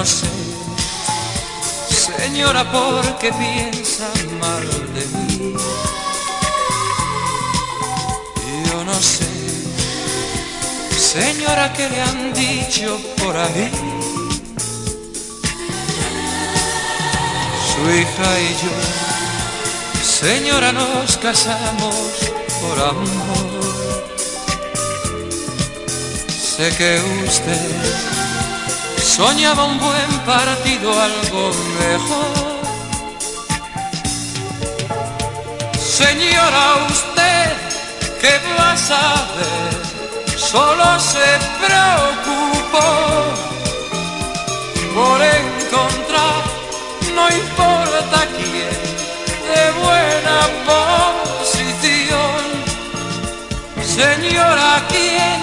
no sé, señora, por qué piensa mal de mí. Yo no sé, señora, qué le han dicho por ahí. Su hija y yo, señora, nos casamos por amor. Sé que usted soñaba un buen partido, algo mejor. Señora, usted que va a saber, solo se preocupó por encontrar, no importa quién, de buena posición. Señora, ¿quién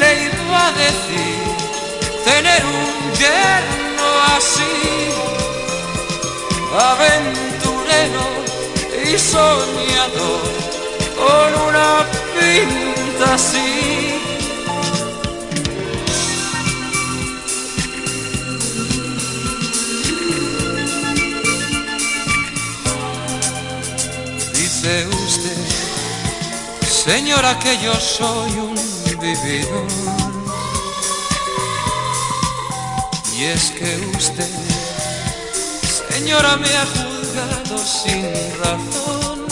le iba a decir? Tener un yerno así, aventurero y soñador, con una pinta así. Dice usted, señora, que yo soy un vividor. Y es que usted, señora, me ha juzgado sin razón.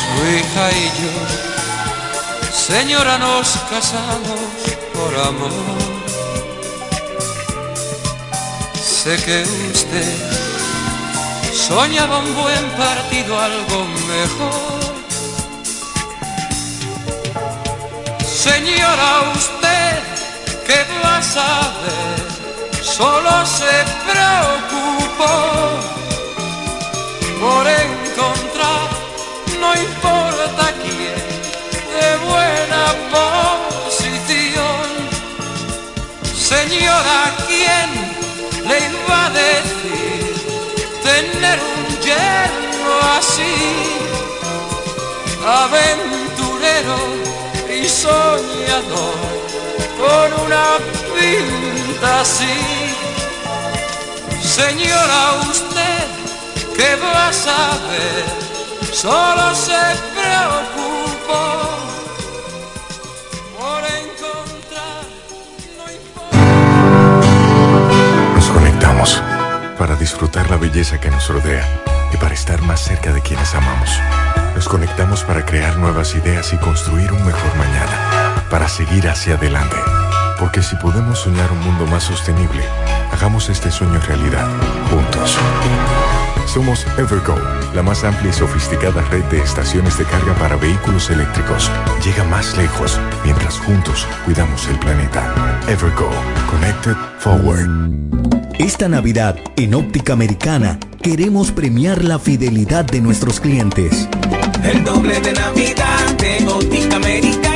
Su hija y yo, señora, nos casamos por amor. Sé que usted soñaba un buen partido, algo mejor. Señora, usted solo se preocupó por encontrar, no importa quién, de buena posición. Señora, ¿quién le iba a decir tener un yerno así? Aventurero y soñador con una pinta así. Señora, usted, ¿qué va a saber? Solo se preocupó por encontrar, Nos conectamos para disfrutar la belleza que nos rodea y para estar más cerca de quienes amamos. Nos conectamos para crear nuevas ideas y construir un mejor mañana, para seguir hacia adelante. Porque si podemos soñar un mundo más sostenible, hagamos este sueño realidad, juntos. Somos Evergo, la más amplia y sofisticada red de estaciones de carga para vehículos eléctricos. Llega más lejos mientras juntos cuidamos el planeta. Evergo, Connected Forward. Esta Navidad, en Óptica Americana, queremos premiar la fidelidad de nuestros clientes. El doble de Navidad de Óptica Americana.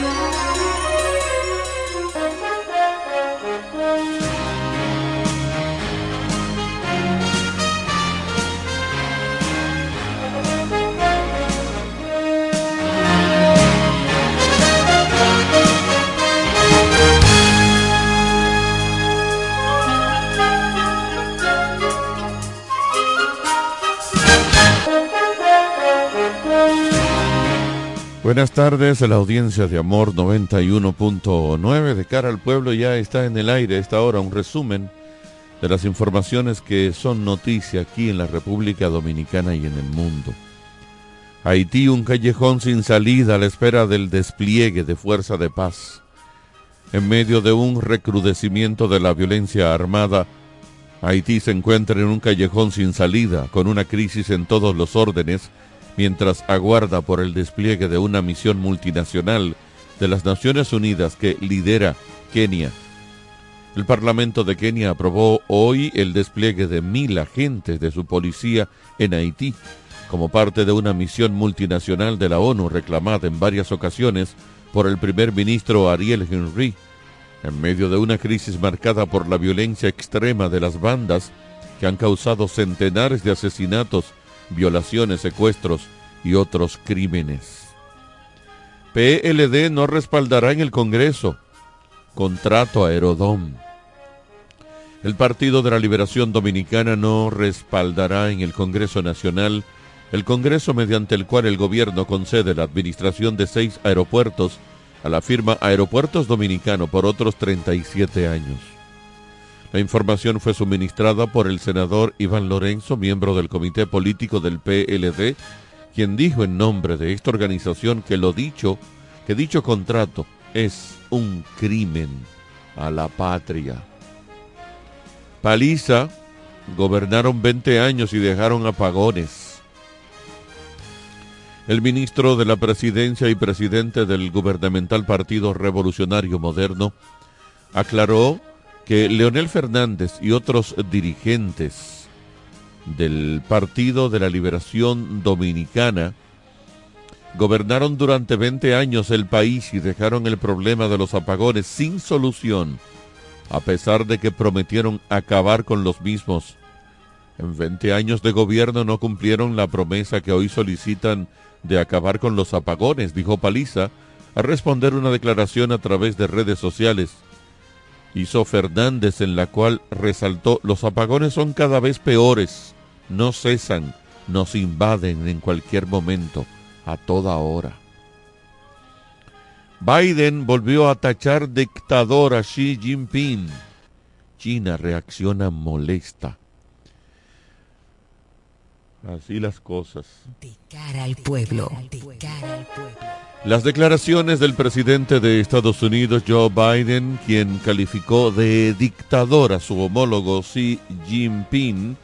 Buenas tardes, la audiencia de Amor 91.9 de cara al pueblo ya está en el aire a esta hora un resumen de las informaciones que son noticia aquí en la República Dominicana y en el mundo. Haití, un callejón sin salida a la espera del despliegue de fuerza de paz. En medio de un recrudecimiento de la violencia armada, Haití se encuentra en un callejón sin salida, con una crisis en todos los órdenes, mientras aguarda por el despliegue de una misión multinacional de las Naciones Unidas que lidera Kenia. El Parlamento de Kenia aprobó hoy el despliegue de mil agentes de su policía en Haití, como parte de una misión multinacional de la ONU reclamada en varias ocasiones por el primer ministro Ariel Henry, en medio de una crisis marcada por la violencia extrema de las bandas que han causado centenares de asesinatos violaciones, secuestros y otros crímenes. PLD no respaldará en el Congreso contrato a Aerodón. El Partido de la Liberación Dominicana no respaldará en el Congreso Nacional el Congreso mediante el cual el gobierno concede la administración de seis aeropuertos a la firma Aeropuertos Dominicano por otros 37 años. La información fue suministrada por el senador Iván Lorenzo, miembro del comité político del PLD, quien dijo en nombre de esta organización que lo dicho, que dicho contrato es un crimen a la patria. Paliza gobernaron 20 años y dejaron apagones. El ministro de la Presidencia y presidente del gubernamental Partido Revolucionario Moderno aclaró que Leonel Fernández y otros dirigentes del Partido de la Liberación Dominicana gobernaron durante 20 años el país y dejaron el problema de los apagones sin solución, a pesar de que prometieron acabar con los mismos. En 20 años de gobierno no cumplieron la promesa que hoy solicitan de acabar con los apagones, dijo Paliza, a responder una declaración a través de redes sociales. Hizo Fernández en la cual resaltó, los apagones son cada vez peores, no cesan, nos invaden en cualquier momento, a toda hora. Biden volvió a tachar dictador a Xi Jinping. China reacciona molesta. Así las cosas. De cara al pueblo. Las declaraciones del presidente de Estados Unidos, Joe Biden, quien calificó de dictador a su homólogo Xi Jinping,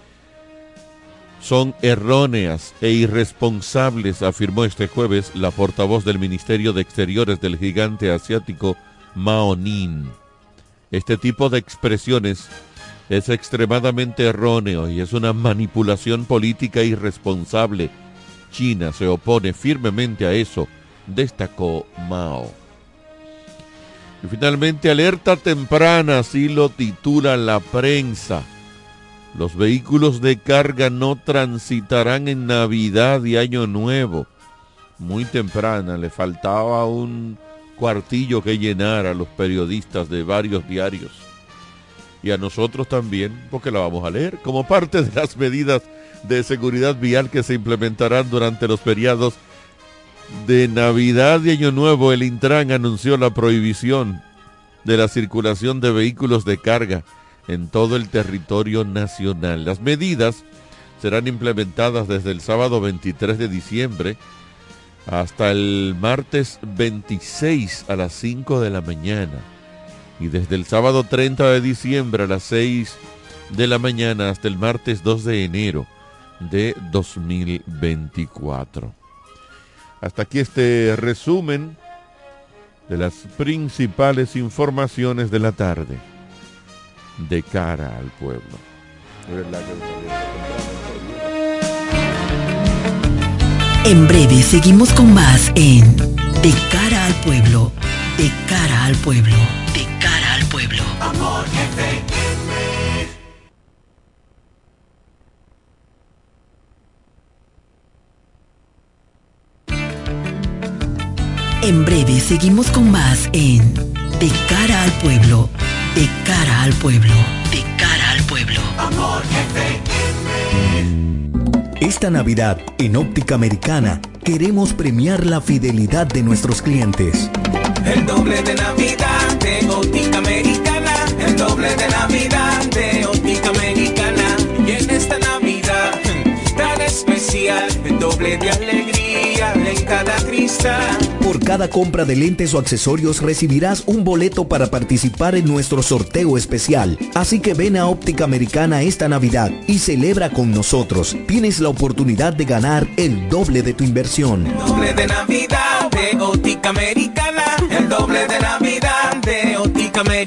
son erróneas e irresponsables, afirmó este jueves la portavoz del Ministerio de Exteriores del gigante asiático Mao Nin. Este tipo de expresiones es extremadamente erróneo y es una manipulación política irresponsable. China se opone firmemente a eso, destacó Mao. Y finalmente, alerta temprana, así lo titula la prensa. Los vehículos de carga no transitarán en Navidad y Año Nuevo. Muy temprana, le faltaba un cuartillo que llenar a los periodistas de varios diarios. Y a nosotros también, porque la vamos a leer, como parte de las medidas de seguridad vial que se implementarán durante los feriados de Navidad y Año Nuevo, el Intran anunció la prohibición de la circulación de vehículos de carga en todo el territorio nacional. Las medidas serán implementadas desde el sábado 23 de diciembre hasta el martes 26 a las 5 de la mañana y desde el sábado 30 de diciembre a las 6 de la mañana hasta el martes 2 de enero de 2024. Hasta aquí este resumen de las principales informaciones de la tarde de cara al pueblo. En breve seguimos con más en De cara al pueblo, de cara al pueblo, En breve seguimos con más en De cara al pueblo, de cara al pueblo, de cara al pueblo. Amor Esta Navidad, en Óptica Americana, queremos premiar la fidelidad de nuestros clientes. El doble de Navidad de Óptica doble de Navidad de Óptica Americana. Y en esta Navidad tan especial, el doble de alegría en cada cristal. Por cada compra de lentes o accesorios recibirás un boleto para participar en nuestro sorteo especial. Así que ven a Óptica Americana esta Navidad y celebra con nosotros. Tienes la oportunidad de ganar el doble de tu inversión. Doble de Navidad de Óptica Americana. El doble de Navidad de Óptica Americana.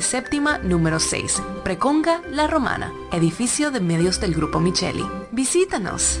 séptima número 6, Preconga La Romana, edificio de medios del Grupo Micheli. Visítanos.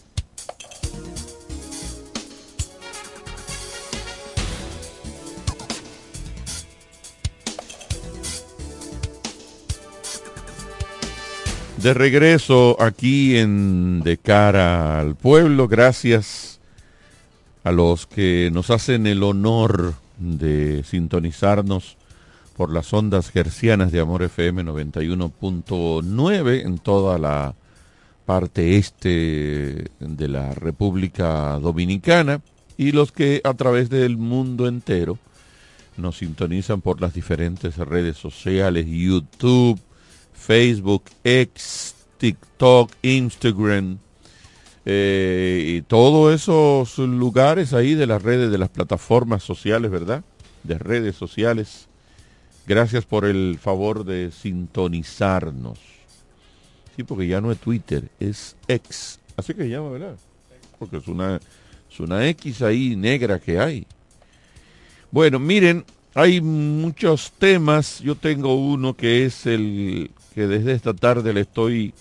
De regreso aquí en De cara al pueblo, gracias a los que nos hacen el honor de sintonizarnos por las ondas gercianas de Amor FM 91.9 en toda la parte este de la República Dominicana y los que a través del mundo entero nos sintonizan por las diferentes redes sociales, YouTube, Facebook, X, TikTok, Instagram, eh, y todos esos lugares ahí de las redes, de las plataformas sociales, ¿verdad? De redes sociales. Gracias por el favor de sintonizarnos. Sí, porque ya no es Twitter, es X. Así que se llama, ¿verdad? Porque es una, es una X ahí negra que hay. Bueno, miren, hay muchos temas. Yo tengo uno que es el que desde esta tarde le estoy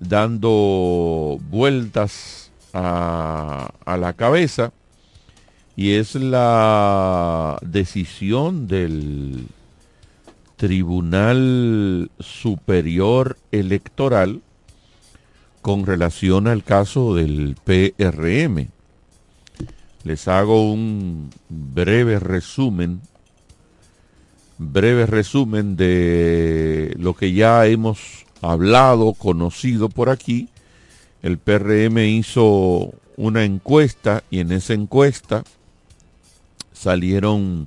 dando vueltas a, la cabeza y es la decisión del Tribunal Superior Electoral con relación al caso del PRM. Les hago un breve resumen breve resumen de lo que ya hemos hablado, conocido por aquí. El PRM hizo una encuesta y en esa encuesta salieron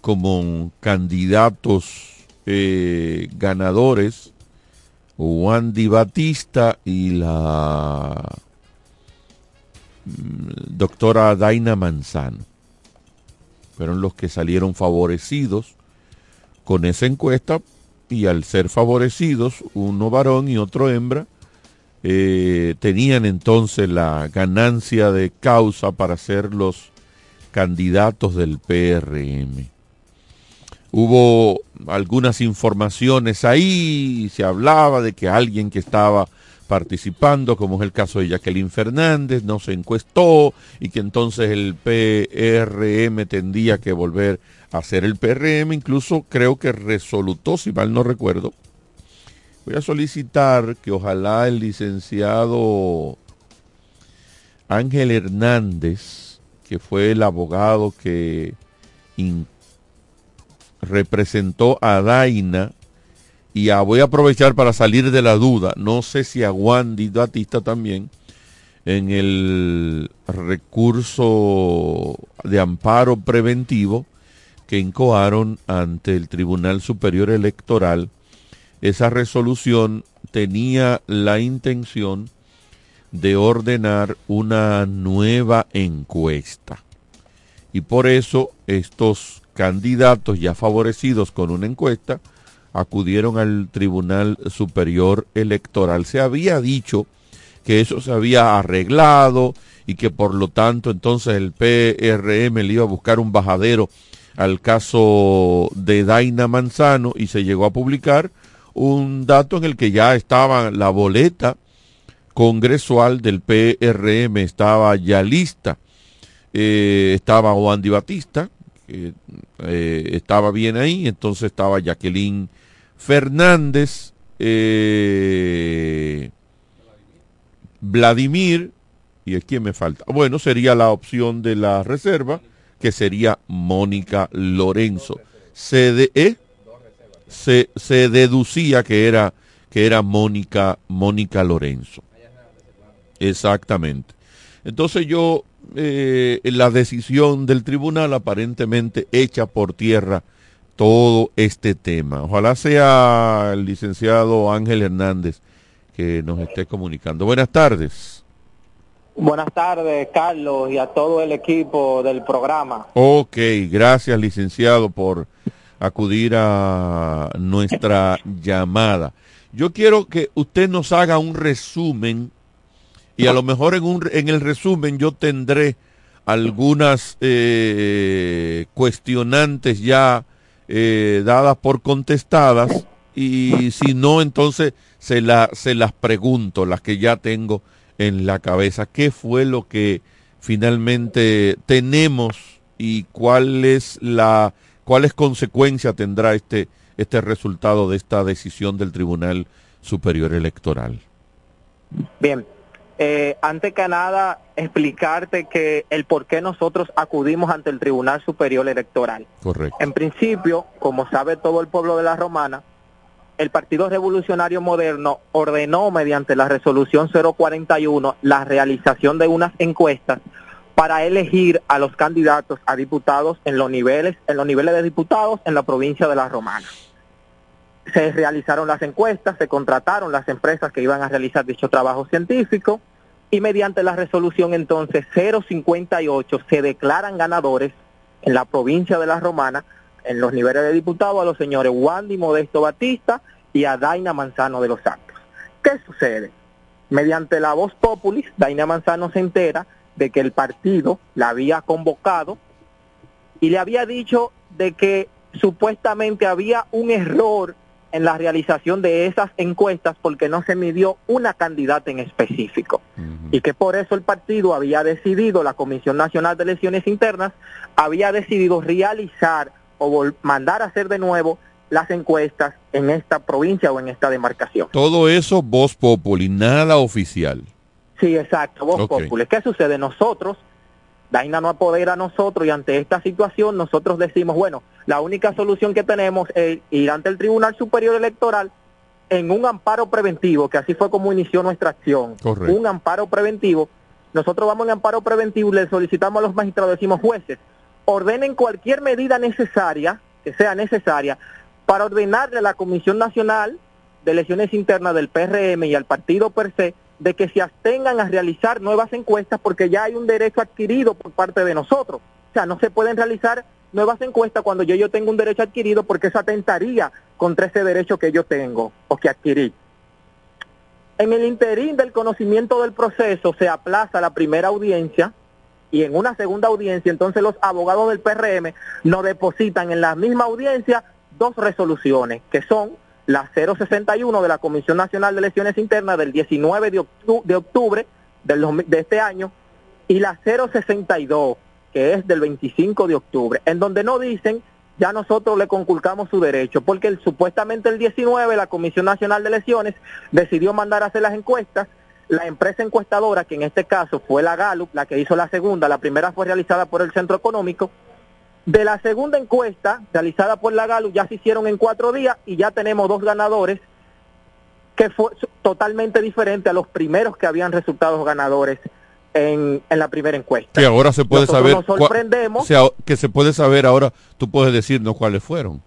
como candidatos eh, ganadores Wandy Batista y la mm, doctora Daina Manzano. Fueron los que salieron favorecidos con esa encuesta y al ser favorecidos, uno varón y otro hembra, eh, tenían entonces la ganancia de causa para ser los candidatos del PRM. Hubo algunas informaciones ahí, se hablaba de que alguien que estaba participando, como es el caso de Jacqueline Fernández, no se encuestó y que entonces el PRM tendría que volver hacer el PRM, incluso creo que resolutó, si mal no recuerdo. Voy a solicitar que ojalá el licenciado Ángel Hernández, que fue el abogado que representó a Daina, y voy a aprovechar para salir de la duda, no sé si a Wandy Batista también, en el recurso de amparo preventivo, que incoaron ante el Tribunal Superior Electoral, esa resolución tenía la intención de ordenar una nueva encuesta. Y por eso estos candidatos ya favorecidos con una encuesta acudieron al Tribunal Superior Electoral. Se había dicho que eso se había arreglado y que por lo tanto entonces el PRM le iba a buscar un bajadero al caso de Daina Manzano y se llegó a publicar un dato en el que ya estaba la boleta congresual del PRM, estaba ya lista, eh, estaba Juan Di Batista, eh, estaba bien ahí, entonces estaba Jacqueline Fernández, eh, Vladimir, ¿y es quién me falta? Bueno, sería la opción de la reserva, que sería Mónica Lorenzo. Se, eh, se, se, deducía que era, que era Mónica, Mónica Lorenzo. Exactamente. Entonces yo, eh, la decisión del tribunal aparentemente echa por tierra todo este tema. Ojalá sea el licenciado Ángel Hernández que nos esté comunicando. Buenas tardes. Buenas tardes, Carlos, y a todo el equipo del programa. Ok, gracias, licenciado, por acudir a nuestra llamada. Yo quiero que usted nos haga un resumen y a lo mejor en, un, en el resumen yo tendré algunas eh, cuestionantes ya eh, dadas por contestadas y si no, entonces se, la, se las pregunto, las que ya tengo en la cabeza. ¿Qué fue lo que finalmente tenemos y cuál es la, cuáles consecuencias tendrá este, este resultado de esta decisión del Tribunal Superior Electoral? Bien, eh, antes que nada, explicarte que el por qué nosotros acudimos ante el Tribunal Superior Electoral. Correcto. En principio, como sabe todo el pueblo de la Romana, el Partido Revolucionario Moderno ordenó mediante la resolución 041 la realización de unas encuestas para elegir a los candidatos a diputados en los niveles, en los niveles de diputados en la provincia de la Romana. Se realizaron las encuestas, se contrataron las empresas que iban a realizar dicho trabajo científico y mediante la resolución entonces 058 se declaran ganadores en la provincia de La Romana, en los niveles de diputados, a los señores Wandy Modesto Batista y a Daina Manzano de los Santos. ¿Qué sucede? Mediante la voz populis, Daina Manzano se entera de que el partido la había convocado y le había dicho de que supuestamente había un error en la realización de esas encuestas porque no se midió una candidata en específico y que por eso el partido había decidido, la Comisión Nacional de Elecciones Internas había decidido realizar o mandar a hacer de nuevo las encuestas en esta provincia o en esta demarcación. Todo eso voz populi, nada oficial. Sí, exacto, voz populi. ¿Qué sucede? Nosotros Daina no apodera a nosotros y ante esta situación nosotros decimos, bueno, la única solución que tenemos es ir ante el Tribunal Superior Electoral en un amparo preventivo, que así fue como inició nuestra acción. Un amparo preventivo. Nosotros vamos en amparo preventivo y le solicitamos a los magistrados, decimos jueces, ordenen cualquier medida necesaria, que sea necesaria, para ordenarle a la Comisión Nacional de Elecciones Internas del PRM y al partido per se de que se abstengan a realizar nuevas encuestas porque ya hay un derecho adquirido por parte de nosotros. O sea, no se pueden realizar nuevas encuestas cuando yo, yo tengo un derecho adquirido porque eso atentaría contra ese derecho que yo tengo o que adquirí. En el interín del conocimiento del proceso se aplaza la primera audiencia y en una segunda audiencia entonces los abogados del PRM nos depositan en la misma audiencia dos resoluciones que son la 061 de la Comisión Nacional de Elecciones Internas del 19 de octubre, de, este año y la 062 que es del 25 de octubre, en donde no dicen ya nosotros le conculcamos su derecho, porque supuestamente el 19 la Comisión Nacional de Elecciones decidió mandar a hacer las encuestas, la empresa encuestadora, que en este caso fue la Gallup, la que hizo la segunda, la primera fue realizada por el Centro Económico, de la segunda encuesta realizada por la Galo ya se hicieron en cuatro días y ya tenemos dos ganadores que fue totalmente diferente a los primeros que habían resultados ganadores en, en la primera encuesta. Y ahora se puede saber. Nos sorprendemos. que se puede saber ahora, tú puedes decirnos cuáles fueron.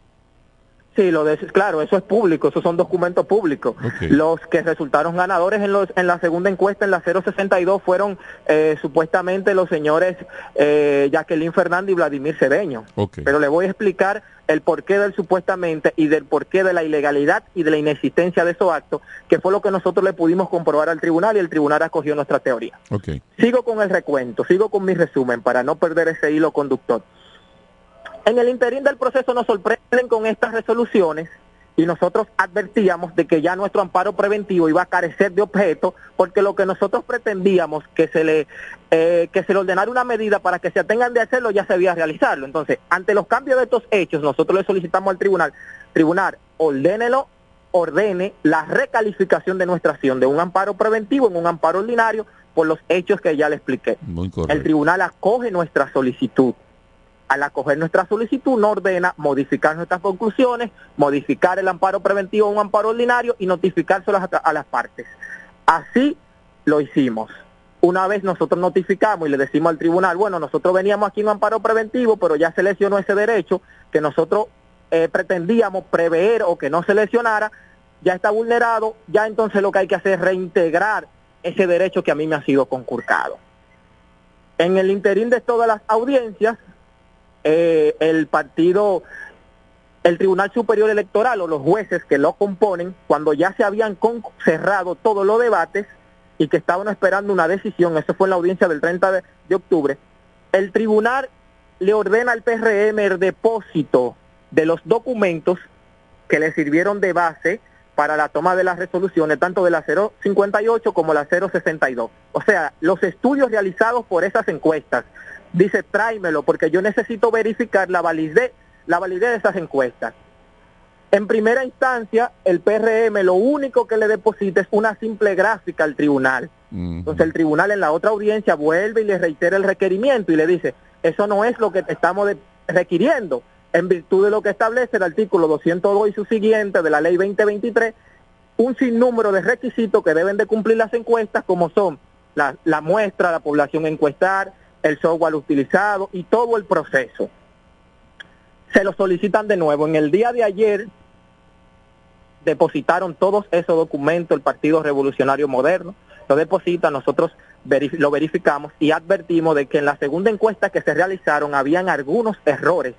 Sí, lo de, claro, eso es público, esos son documentos públicos. Los que resultaron ganadores en, los, en la segunda encuesta, en la 062, fueron eh, supuestamente los señores eh, Jacqueline Fernández y Vladimir Cedeño. Pero le voy a explicar el porqué del supuestamente y del porqué de la ilegalidad y de la inexistencia de esos actos, que fue lo que nosotros le pudimos comprobar al tribunal y el tribunal acogió nuestra teoría. Sigo con el recuento, sigo con mi resumen para no perder ese hilo conductor. En el interín del proceso nos sorprenden con estas resoluciones y nosotros advertíamos de que ya nuestro amparo preventivo iba a carecer de objeto porque lo que nosotros pretendíamos que se le eh, que se le ordenara una medida para que se atengan de hacerlo ya se había realizarlo. Entonces, ante los cambios de estos hechos, nosotros le solicitamos al tribunal, tribunal, ordénelo, ordene la recalificación de nuestra acción de un amparo preventivo en un amparo ordinario por los hechos que ya le expliqué. el tribunal acoge nuestra solicitud al acoger nuestra solicitud, no ordena modificar nuestras conclusiones, modificar el amparo preventivo a un amparo ordinario y notificárselas a, las partes. Así lo hicimos. Una vez nosotros notificamos y le decimos al tribunal, bueno, nosotros veníamos aquí en un amparo preventivo, pero ya se lesionó ese derecho que nosotros eh, pretendíamos prever o que no se lesionara, ya está vulnerado, ya entonces lo que hay que hacer es reintegrar ese derecho que a mí me ha sido conculcado. En el interín de todas las audiencias, eh, el partido, el Tribunal Superior Electoral o los jueces que lo componen, cuando ya se habían cerrado todos los debates y que estaban esperando una decisión, eso fue en la audiencia del 30 de, de octubre, el tribunal le ordena al PRM el depósito de los documentos que le sirvieron de base para la toma de las resoluciones, tanto de la 058 como la 062. O sea, los estudios realizados por esas encuestas, dice tráemelo porque yo necesito verificar la validez, la validez de esas encuestas. En primera instancia, el PRM lo único que le deposita es una simple gráfica al tribunal. Entonces el tribunal en la otra audiencia vuelve y le reitera el requerimiento y le dice, eso no es lo que te estamos requiriendo, en virtud de lo que establece el artículo 202 y su siguiente de la ley 2023, un sinnúmero de requisitos que deben de cumplir las encuestas, como son la, la muestra, la población encuestar, el software utilizado y todo el proceso. Se lo solicitan de nuevo. En el día de ayer depositaron todos esos documentos el Partido Revolucionario Moderno, lo deposita, nosotros lo verificamos y advertimos de que en la segunda encuesta que se realizaron habían algunos errores,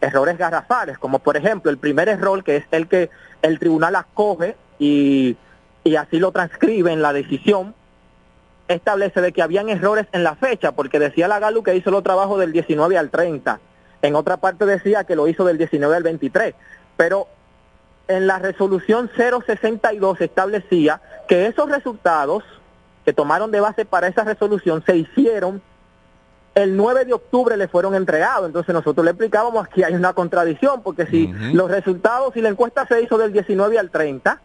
errores garrafales, como por ejemplo el primer error que es el que el tribunal acoge y, y así lo transcribe en la decisión, establece de que habían errores en la fecha, porque decía la Galu que hizo los trabajos del 19 al 30. En otra parte decía que lo hizo del 19 al 23. Pero en la resolución 062 establecía que esos resultados que tomaron de base para esa resolución se hicieron el 9 de octubre le fueron entregados. Entonces nosotros le explicábamos que hay una contradicción, porque si los resultados, si la encuesta se hizo del 19 al 30,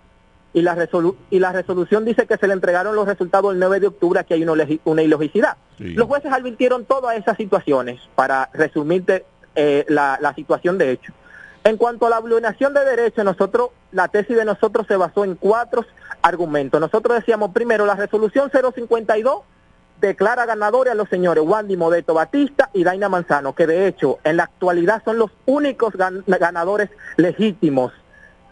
y la, y la resolución dice que se le entregaron los resultados el 9 de octubre, aquí hay una, una ilogicidad. Los jueces advirtieron todas esas situaciones para resumirte eh, la, la, situación de hecho. En cuanto a la vulneración de derechos, nosotros, la tesis de nosotros se basó en cuatro argumentos. Nosotros decíamos primero, la resolución 052 declara ganadores a los señores Wandy Modeto Batista y Daina Manzano, que de hecho en la actualidad son los únicos ganadores legítimos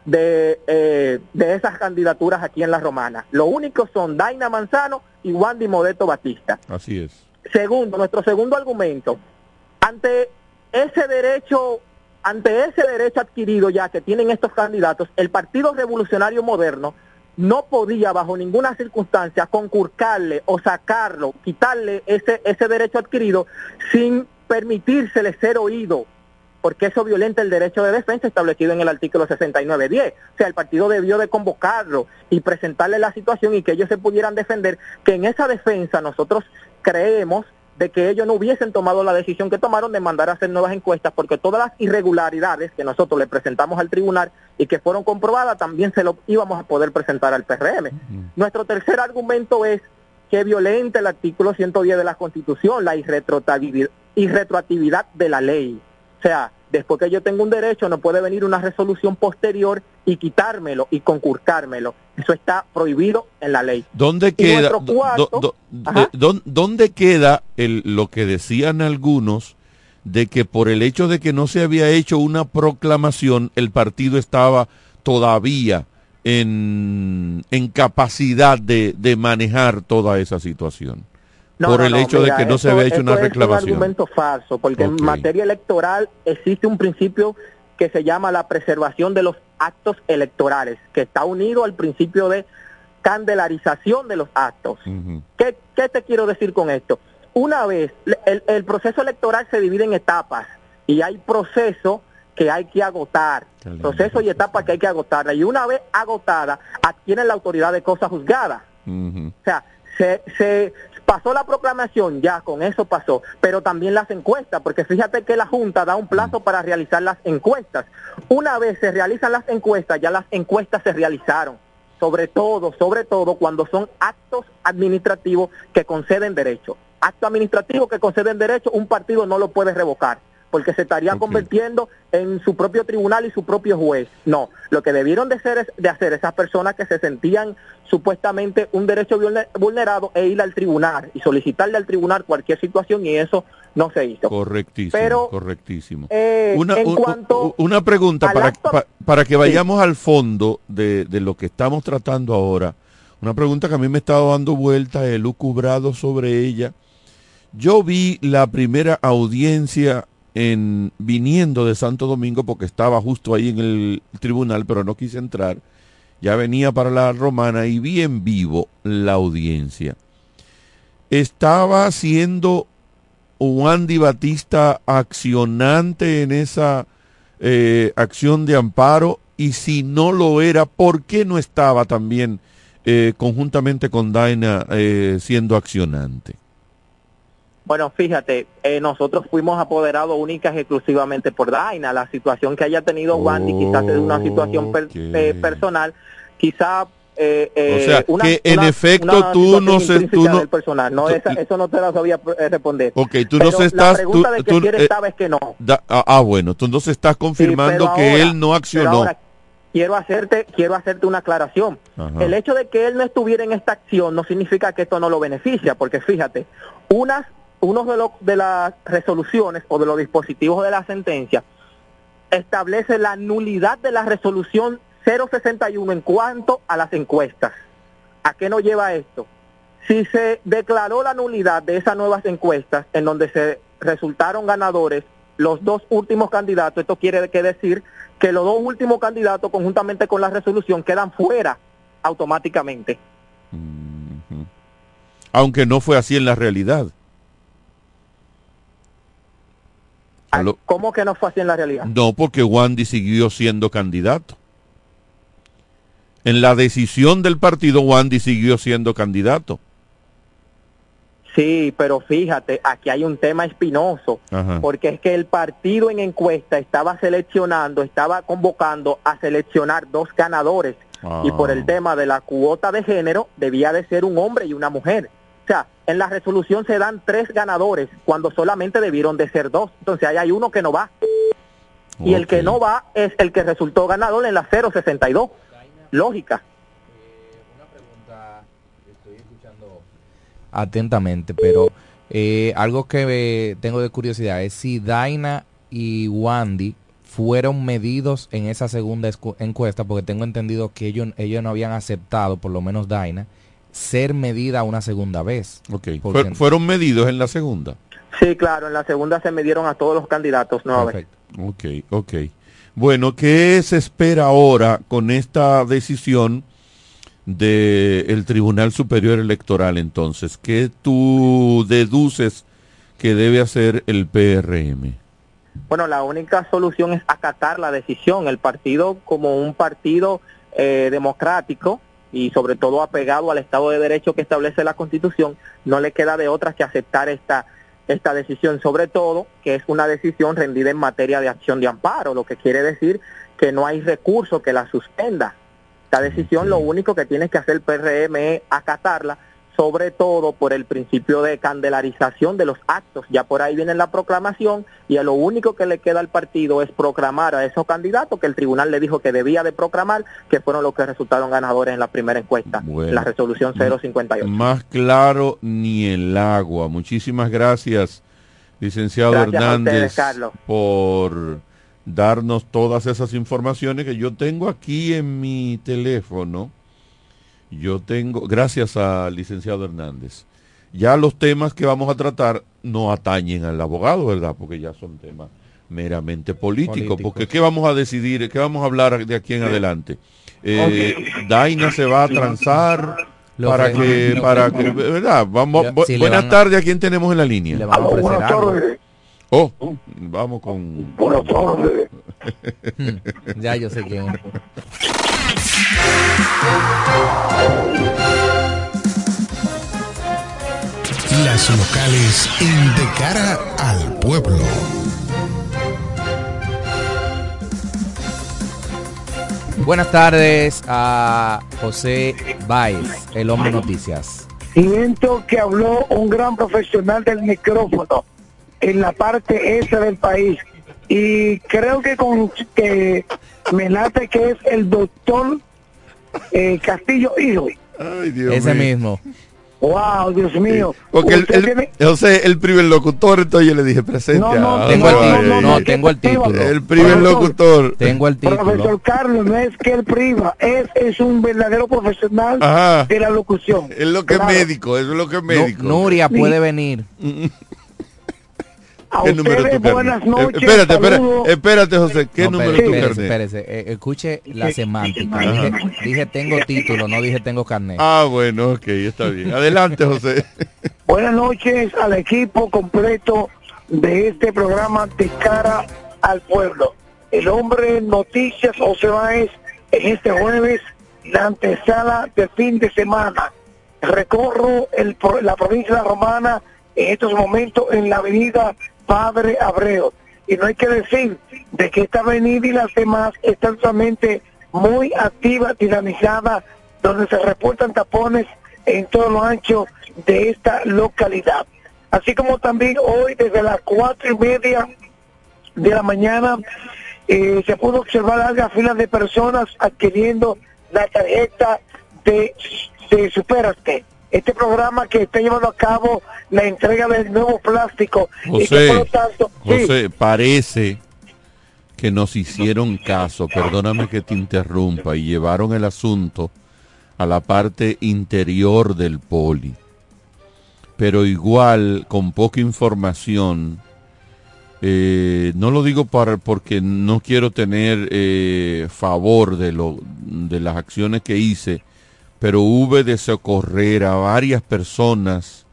de, eh, de esas candidaturas aquí en la Romana. Lo único son Daina Manzano y Wandy Modeto Batista. Así es. Segundo, nuestro segundo argumento, ante ese derecho, ante ese derecho adquirido ya que tienen estos candidatos, el Partido Revolucionario Moderno no podía bajo ninguna circunstancia concurcarle o sacarlo, quitarle ese, ese derecho adquirido sin permitírsele ser oído porque eso violenta el derecho de defensa establecido en el artículo 69.10. O sea, el partido debió de convocarlo y presentarle la situación y que ellos se pudieran defender, que en esa defensa nosotros creemos de que ellos no hubiesen tomado la decisión que tomaron de mandar a hacer nuevas encuestas, porque todas las irregularidades que nosotros le presentamos al tribunal y que fueron comprobadas, también se lo íbamos a poder presentar al PRM. Nuestro tercer argumento es que violenta el artículo 110 de la Constitución, la irretroactividad de la ley. O sea, después que yo tengo un derecho, no puede venir una resolución posterior y quitármelo y conculcármelo. Eso está prohibido en la ley. ¿Dónde queda, ¿dónde queda el, lo que decían algunos de que por el hecho de que no se había hecho una proclamación, el partido estaba todavía en, en capacidad de, de manejar toda esa situación. Por el hecho de que no se había hecho una reclamación. Es un argumento falso, porque en materia electoral existe un principio que se llama la preservación de los actos electorales, que está unido al principio de candelarización de los actos. ¿Qué, ¿Qué, te quiero decir con esto? Una vez, el, el, proceso electoral se divide en etapas y hay proceso que hay que agotar, proceso y etapas que hay que agotar. Y una vez agotada, adquieren la autoridad de cosa juzgada. O sea, se, se pasó la proclamación, ya con eso pasó, pero también las encuestas, porque fíjate que la Junta da un plazo para realizar las encuestas. Una vez se realizan las encuestas, ya las encuestas se realizaron sobre todo, sobre todo cuando son actos administrativos que conceden derecho. Acto administrativo que conceden derecho, un partido no lo puede revocar porque se estaría convirtiendo en su propio tribunal y su propio juez. No, lo que debieron de hacer, es, de hacer esas personas que se sentían supuestamente un derecho vulnerado e ir al tribunal y solicitarle al tribunal cualquier situación y eso no se hizo. Correctísimo, Pero, correctísimo. Eh, una, una pregunta para, para que vayamos al fondo de, de lo que estamos tratando ahora. Una pregunta que a mí me estaba dando vuelta, he lucubrado sobre ella. Yo vi la primera audiencia en viniendo de Santo Domingo porque estaba justo ahí en el tribunal, pero no quise entrar. Ya venía para la romana y vi en vivo la audiencia. Estaba siendo Andy Batista accionante en esa eh, acción de amparo y si no lo era, ¿por qué no estaba también eh, conjuntamente con Daina eh, siendo accionante? Bueno, fíjate, eh, nosotros fuimos apoderados únicas y exclusivamente por Daina. La situación que haya tenido Wandy quizás es una situación eh, personal, quizá eh, o sea, que en efecto tú no sé, tú no... Personal. no eso no te lo sabía responder. Ok, tú no se estás... La pregunta de que tú, estaba es que no. Ah, ah, bueno, tú no se estás confirmando que él no accionó. quiero hacerte quiero hacerte una aclaración. El hecho de que él no estuviera en esta acción no significa que esto no lo beneficia, porque fíjate, unas uno de, de las resoluciones o de los dispositivos de la sentencia establece la nulidad de la resolución 061 en cuanto a las encuestas. ¿A qué nos lleva esto? Si se declaró la nulidad de esas nuevas encuestas en donde se resultaron ganadores los dos últimos candidatos, esto quiere decir que los dos últimos candidatos conjuntamente con la resolución quedan fuera automáticamente. Aunque no fue así en la realidad. ¿Cómo que no fue así en la realidad? No, porque Wandy siguió siendo candidato. En la decisión del partido, Wandy siguió siendo candidato. Sí, pero fíjate, aquí hay un tema espinoso, porque es que el partido en encuesta estaba seleccionando, estaba convocando a seleccionar dos ganadores, y por el ah. tema de la cuota de género debía de ser un hombre y una mujer sea, en la resolución se dan tres ganadores cuando solamente debieron de ser dos. Entonces ahí hay uno que no va. Y el que no va es el que resultó ganador en la 062. Lógica. una pregunta, estoy escuchando atentamente, pero eh, algo que tengo de curiosidad es si Daina y Wandy fueron medidos en esa segunda encuesta, porque tengo entendido que ellos, ellos no habían aceptado, por lo menos Daina, ser medida una segunda vez. Okay. ¿Fueron medidos en la segunda? Sí, claro, en la segunda se midieron a todos los candidatos nuevamente. Ok, ok. Bueno, ¿qué se espera ahora con esta decisión del Tribunal Superior Electoral entonces? ¿Qué tú deduces que debe hacer el PRM? Bueno, la única solución es acatar la decisión. El partido como un partido eh, democrático y sobre todo apegado al Estado de Derecho que establece la Constitución, no le queda de otra que aceptar esta, esta decisión, sobre todo que es una decisión rendida en materia de acción de amparo, lo que quiere decir que no hay recurso que la suspenda. Esta decisión lo único que tiene que hacer el PRM es acatarla sobre todo por el principio de candelarización de los actos. Ya por ahí viene la proclamación y a lo único que le queda al partido es proclamar a esos candidatos que el tribunal le dijo que debía de proclamar, que fueron los que resultaron ganadores en la primera encuesta, la resolución 058. Más claro ni el agua. Muchísimas gracias. licenciado Hernández, por darnos todas esas informaciones que yo tengo aquí en mi teléfono. Yo tengo, gracias al licenciado Hernández. Ya los temas que vamos a tratar no atañen al abogado, ¿verdad? Porque ya son temas meramente políticos. Porque ¿qué vamos a decidir? ¿Qué vamos a hablar de aquí en adelante? Eh, Daina se va a transar para que, para que, ¿verdad? Vamos, buenas tardes, ¿a quién tenemos en la línea? Le vamos a buenas tardes. Oh, vamos con... Buenas tardes. ya yo sé quién. Las locales en De Cara al Pueblo. Buenas tardes a José Baez, el hombre noticias. Siento que habló un gran profesional del micrófono en la parte esa del país y creo que con que me late que es el doctor eh, Castillo Hijo. Ese mismo. Wow, Dios mío. Porque el, el, el primer locutor, entonces yo le dije presente. No, no, tengo, el título, no, tengo el título. El primer locutor. Tengo el título. Profesor Carlos, no es que él priva, es, es un verdadero profesional de la locución. Es lo que es médico, es lo que es médico. Nuria puede venir. ¿Qué número es tu buenas noches. Espérate, espérate, espérate, José. ¿Qué número es tu espérese, espérese. Eh, escuche la semántica. Dije, dije, tengo título, no dije tengo carnet. Ah, bueno, ok, está bien. Adelante, José. buenas noches al equipo completo de este programa de cara al pueblo. El hombre noticias José Báez en este jueves, la antesala de fin de semana. Recorro el, la provincia romana en estos momentos en la avenida Padre Abreu. Y no hay que decir de que esta avenida y las demás están solamente muy activas, dinamizadas, donde se reportan tapones en todo lo ancho de esta localidad. Así como también hoy desde las cuatro y media de la mañana eh, se pudo observar largas filas de personas adquiriendo la tarjeta de, de Superaste este programa que está llevando a cabo la entrega del nuevo plástico. José, José parece que nos hicieron caso, perdóname que te interrumpa, y llevaron el asunto a la parte interior del poli. Pero igual, con poca información, eh, no lo digo para, porque no quiero tener eh, favor de, lo, de las acciones que hice, pero hube de socorrer a varias personas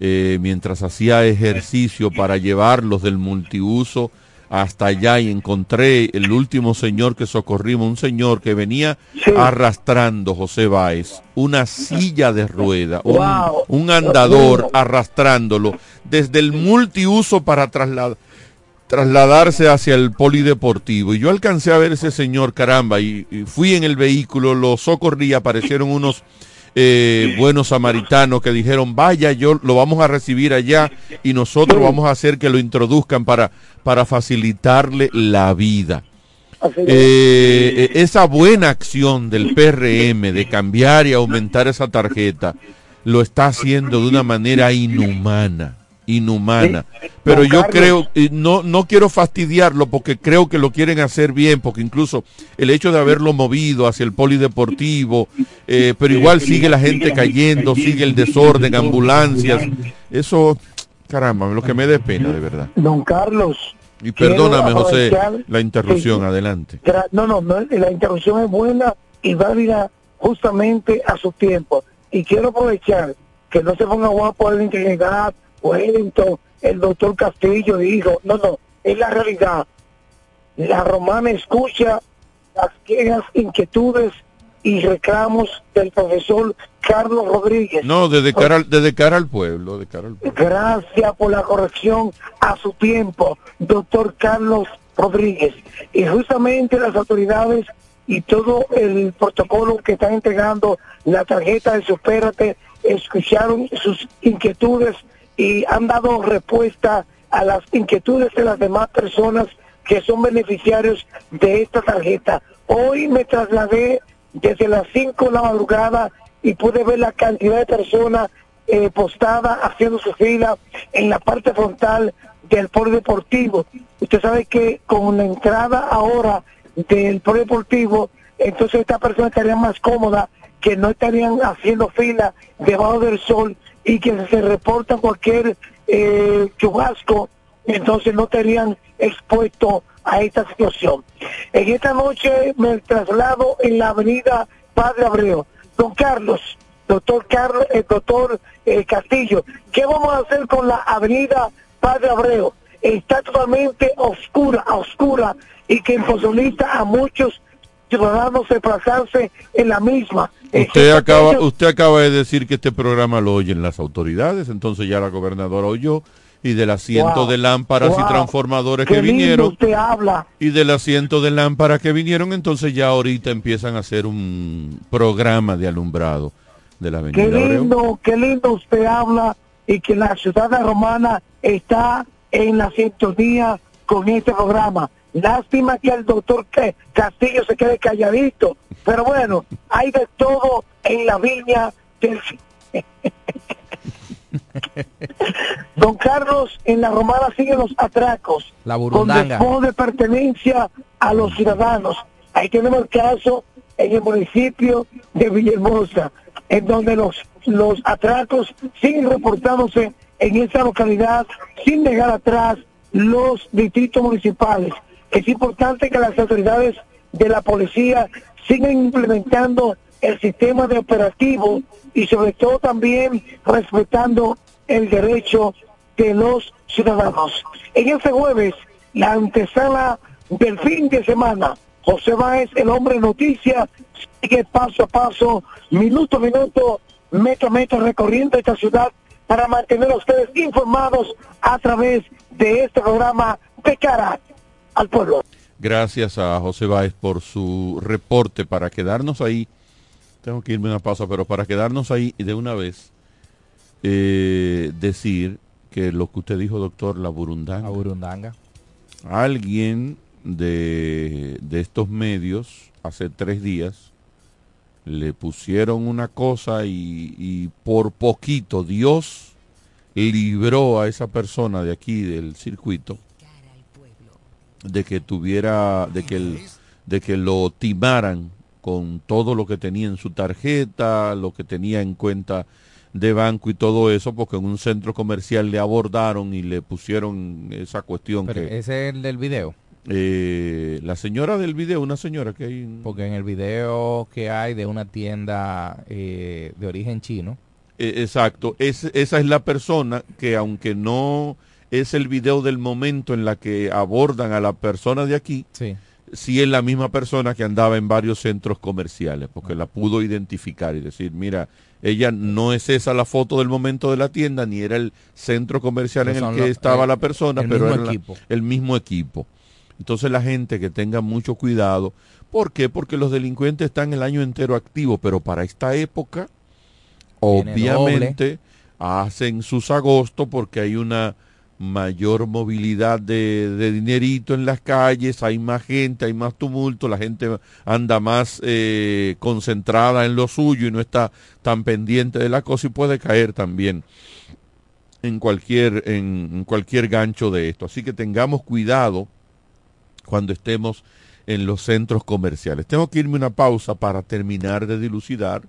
eh, mientras hacía ejercicio para llevarlos del multiuso hasta allá y encontré el último señor que socorrimos, un señor que venía arrastrando, José Báez, una silla de rueda, un andador arrastrándolo desde el multiuso para trasladar trasladarse hacia el polideportivo. Y yo alcancé a ver ese señor, caramba, y, fui en el vehículo, lo socorrí, aparecieron unos eh, buenos samaritanos que dijeron, vaya, yo lo vamos a recibir allá y nosotros vamos a hacer que lo introduzcan para, para facilitarle la vida. Eh, esa buena acción del PRM de cambiar y aumentar esa tarjeta lo está haciendo de una manera inhumana inhumana. Pero yo creo, no, no quiero fastidiarlo porque creo que lo quieren hacer bien, porque incluso el hecho de haberlo movido hacia el polideportivo, eh, pero igual sigue la gente cayendo, sigue el desorden, ambulancias, eso, caramba, lo que me dé pena, de verdad. Don Carlos. Y perdóname, José, la interrupción, adelante. No, no, no, la interrupción es buena y válida justamente a su tiempo. Y quiero aprovechar que no se ponga guapo la integridad Wellington, el doctor Castillo dijo, no, no, es la realidad. La romana escucha las quejas, inquietudes y reclamos del profesor Carlos Rodríguez. No, desde cara, al, desde cara al pueblo, de cara al pueblo. Gracias por la corrección a su tiempo, doctor Carlos Rodríguez. Y justamente las autoridades y todo el protocolo que están entregando la tarjeta de Supérate escucharon sus inquietudes y han dado respuesta a las inquietudes de las demás personas que son beneficiarios de esta tarjeta. Hoy me trasladé desde las 5 de la madrugada y pude ver la cantidad de personas eh, postadas haciendo su fila en la parte frontal del polideportivo. Usted sabe que con la entrada ahora del polideportivo, entonces esta persona estaría más cómoda, que no estarían haciendo fila debajo del sol y que se reporta cualquier eh, chubasco, entonces no estarían expuestos a esta situación. En esta noche me traslado en la avenida Padre Abreu. Don Carlos, doctor Carlos, el doctor eh, Castillo, ¿qué vamos a hacer con la avenida Padre Abreu? Está totalmente oscura, oscura y que imposibilita a muchos ciudadanos desplazarse en la misma. Usted acaba, usted acaba de decir que este programa lo oyen las autoridades, entonces ya la gobernadora oyó y del asiento de lámparas y transformadores que vinieron habla. y del asiento de lámparas que vinieron entonces ya ahorita empiezan a hacer un programa de alumbrado de la avenida qué lindo qué lindo usted habla y que la ciudad romana está en la sintonía con este programa lástima que el doctor Castillo se quede calladito pero bueno hay de todo en la viña del Don Carlos, en la Romana siguen los atracos. La con despojo de pertenencia a los ciudadanos. Ahí tenemos el caso en el municipio de Villahermosa, en donde los, los atracos siguen reportándose en esa localidad sin dejar atrás los distritos municipales. Es importante que las autoridades de la policía sigan implementando el sistema de operativo y sobre todo también respetando el derecho de los ciudadanos. En este jueves, la antesala del fin de semana, José Báez, el hombre noticia, sigue paso a paso, minuto a minuto, metro a metro recorriendo esta ciudad para mantener a ustedes informados a través de este programa de cara al pueblo. Gracias a José Báez por su reporte para quedarnos ahí tengo que irme una pausa, pero para quedarnos ahí de una vez, eh, decir que lo que usted dijo, doctor, la burundanga. La burundanga. Alguien de, de estos medios, hace tres días, le pusieron una cosa y, y, por poquito Dios libró a esa persona de aquí del circuito de que tuviera, de que, el, de que lo timaran con todo lo que tenía en su tarjeta, lo que tenía en cuenta de banco y todo eso, porque en un centro comercial le abordaron y le pusieron esa cuestión Pero que... ¿Ese es el del video? Eh, la señora del video, una señora que hay... Porque en el video que hay de una tienda eh, de origen chino. Eh, exacto, es, esa es la persona que aunque no es el video del momento en la que abordan a la persona de aquí, sí si es la misma persona que andaba en varios centros comerciales, porque la pudo identificar y decir, mira, ella no es esa la foto del momento de la tienda, ni era el centro comercial en el que estaba la persona, pero era el mismo equipo. Entonces la gente que tenga mucho cuidado, ¿por qué? Porque los delincuentes están el año entero activos, pero para esta época, obviamente, hacen sus agostos porque hay una mayor movilidad de, dinerito en las calles, hay más gente, hay más tumulto, la gente anda más eh, concentrada en lo suyo y no está tan pendiente de la cosa y puede caer también en cualquier, en, cualquier gancho de esto. Así que tengamos cuidado cuando estemos en los centros comerciales. Tengo que irme una pausa para terminar de dilucidar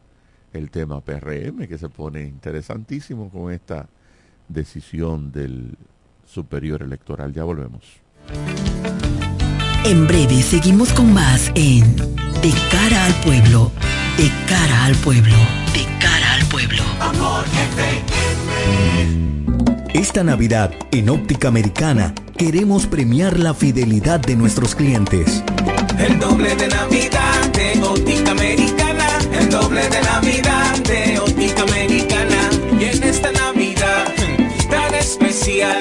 el tema PRM, que se pone interesantísimo con esta decisión del Superior Electoral. Ya volvemos. En breve seguimos con más en De cara al pueblo, de cara al pueblo, de cara al pueblo. Esta Navidad, en Óptica Americana, queremos premiar la fidelidad de nuestros clientes. El doble de Navidad de Óptica Americana, el doble de Navidad de Óptica Americana. Y en esta Navidad tan especial,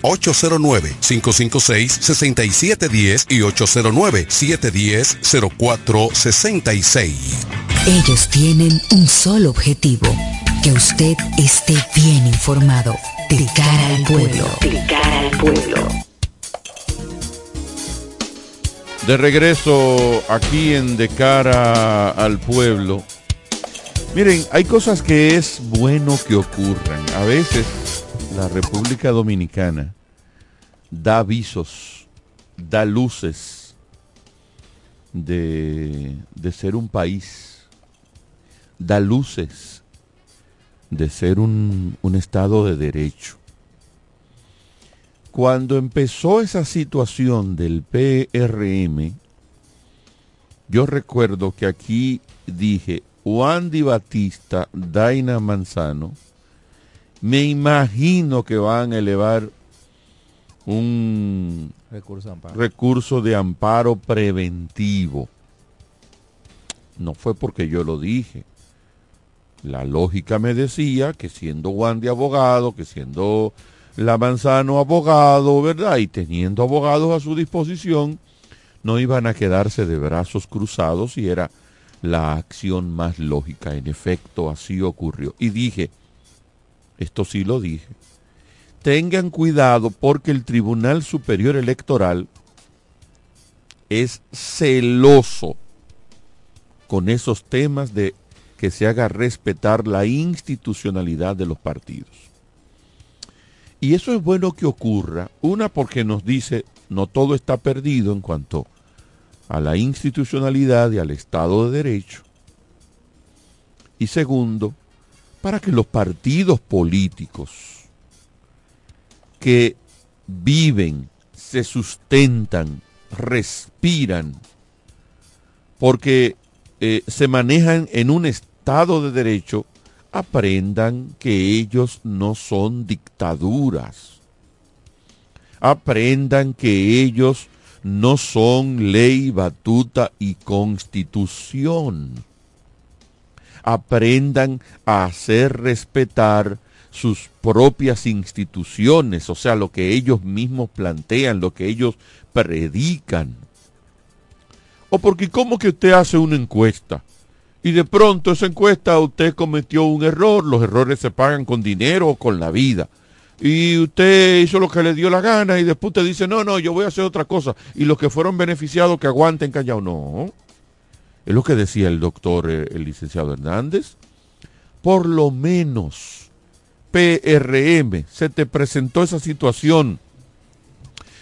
809-556-6710 y 809-710-0466. Ellos tienen un solo objetivo, que usted esté bien informado. De cara al pueblo. De cara al pueblo. De regreso aquí en De cara al pueblo. Miren, hay cosas que es bueno que ocurran. A veces la República Dominicana da avisos, da luces de, de ser un país, da luces de ser un, un Estado de derecho. Cuando empezó esa situación del PRM, yo recuerdo que aquí dije, Wandy Batista, Daina Manzano, me imagino que van a elevar un recurso de amparo, recurso de amparo preventivo. No fue porque yo lo dije. La lógica me decía que siendo Wandy abogado, que siendo la Manzano abogado, ¿verdad? Y teniendo abogados a su disposición, no iban a quedarse de brazos cruzados y era la acción más lógica. En efecto, así ocurrió. Y dije, esto sí lo dije, tengan cuidado porque el Tribunal Superior Electoral es celoso con esos temas de que se haga respetar la institucionalidad de los partidos. Y eso es bueno que ocurra, una porque nos dice no todo está perdido en cuanto a la institucionalidad y al Estado de Derecho. Y segundo, para que los partidos políticos que viven, se sustentan, respiran, porque eh, se manejan en un Estado de Derecho, aprendan que ellos no son dictaduras. Aprendan que ellos no son ley, batuta y constitución. Aprendan a hacer respetar sus propias instituciones, o sea, lo que ellos mismos plantean, lo que ellos predican. O porque como que usted hace una encuesta y de pronto esa encuesta usted cometió un error, los errores se pagan con dinero o con la vida. Y usted hizo lo que le dio la gana y después usted dice, no, no, yo voy a hacer otra cosa. Y los que fueron beneficiados que aguanten callado, no. Es lo que decía el doctor, eh, el licenciado Hernández. Por lo menos, PRM, se te presentó esa situación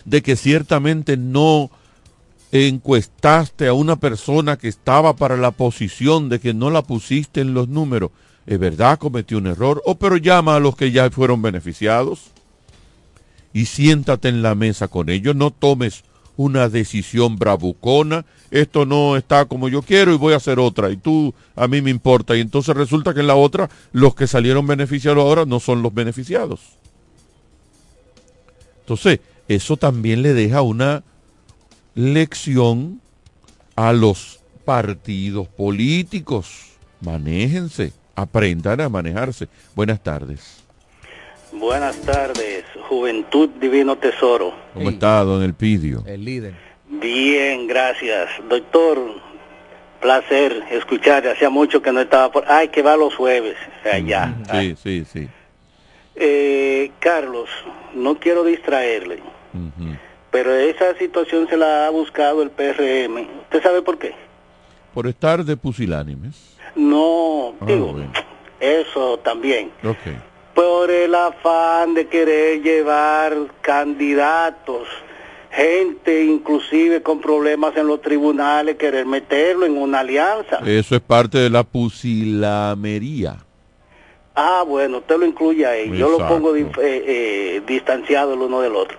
de que ciertamente no encuestaste a una persona que estaba para la posición de que no la pusiste en los números, es verdad, cometió un error, o pero llama a los que ya fueron beneficiados y siéntate en la mesa con ellos, no tomes una decisión bravucona, esto no está como yo quiero y voy a hacer otra, y tú a mí me importa, y entonces resulta que en la otra los que salieron beneficiados ahora no son los beneficiados. Entonces, eso también le deja una lección a los partidos políticos. Manéjense, aprendan a manejarse. Buenas tardes. Buenas tardes, Juventud Divino Tesoro. ¿Cómo está, don Elpidio? El líder. Bien, gracias. Doctor, placer escuchar. Hacía mucho que no estaba por... Ay, que va los jueves. Allá. Sí, sí, sí. Eh, Carlos, no quiero distraerle. Pero esa situación se la ha buscado el PRM. ¿Usted sabe por qué? Por estar de pusilánimes. No, Ah, digo, bueno. eso también. Ok. Por el afán de querer llevar candidatos, gente inclusive con problemas en los tribunales, querer meterlo en una alianza. Eso es parte de la pusilamería. Ah, bueno, usted lo incluye ahí. Yo lo pongo eh, eh, distanciado el uno del otro.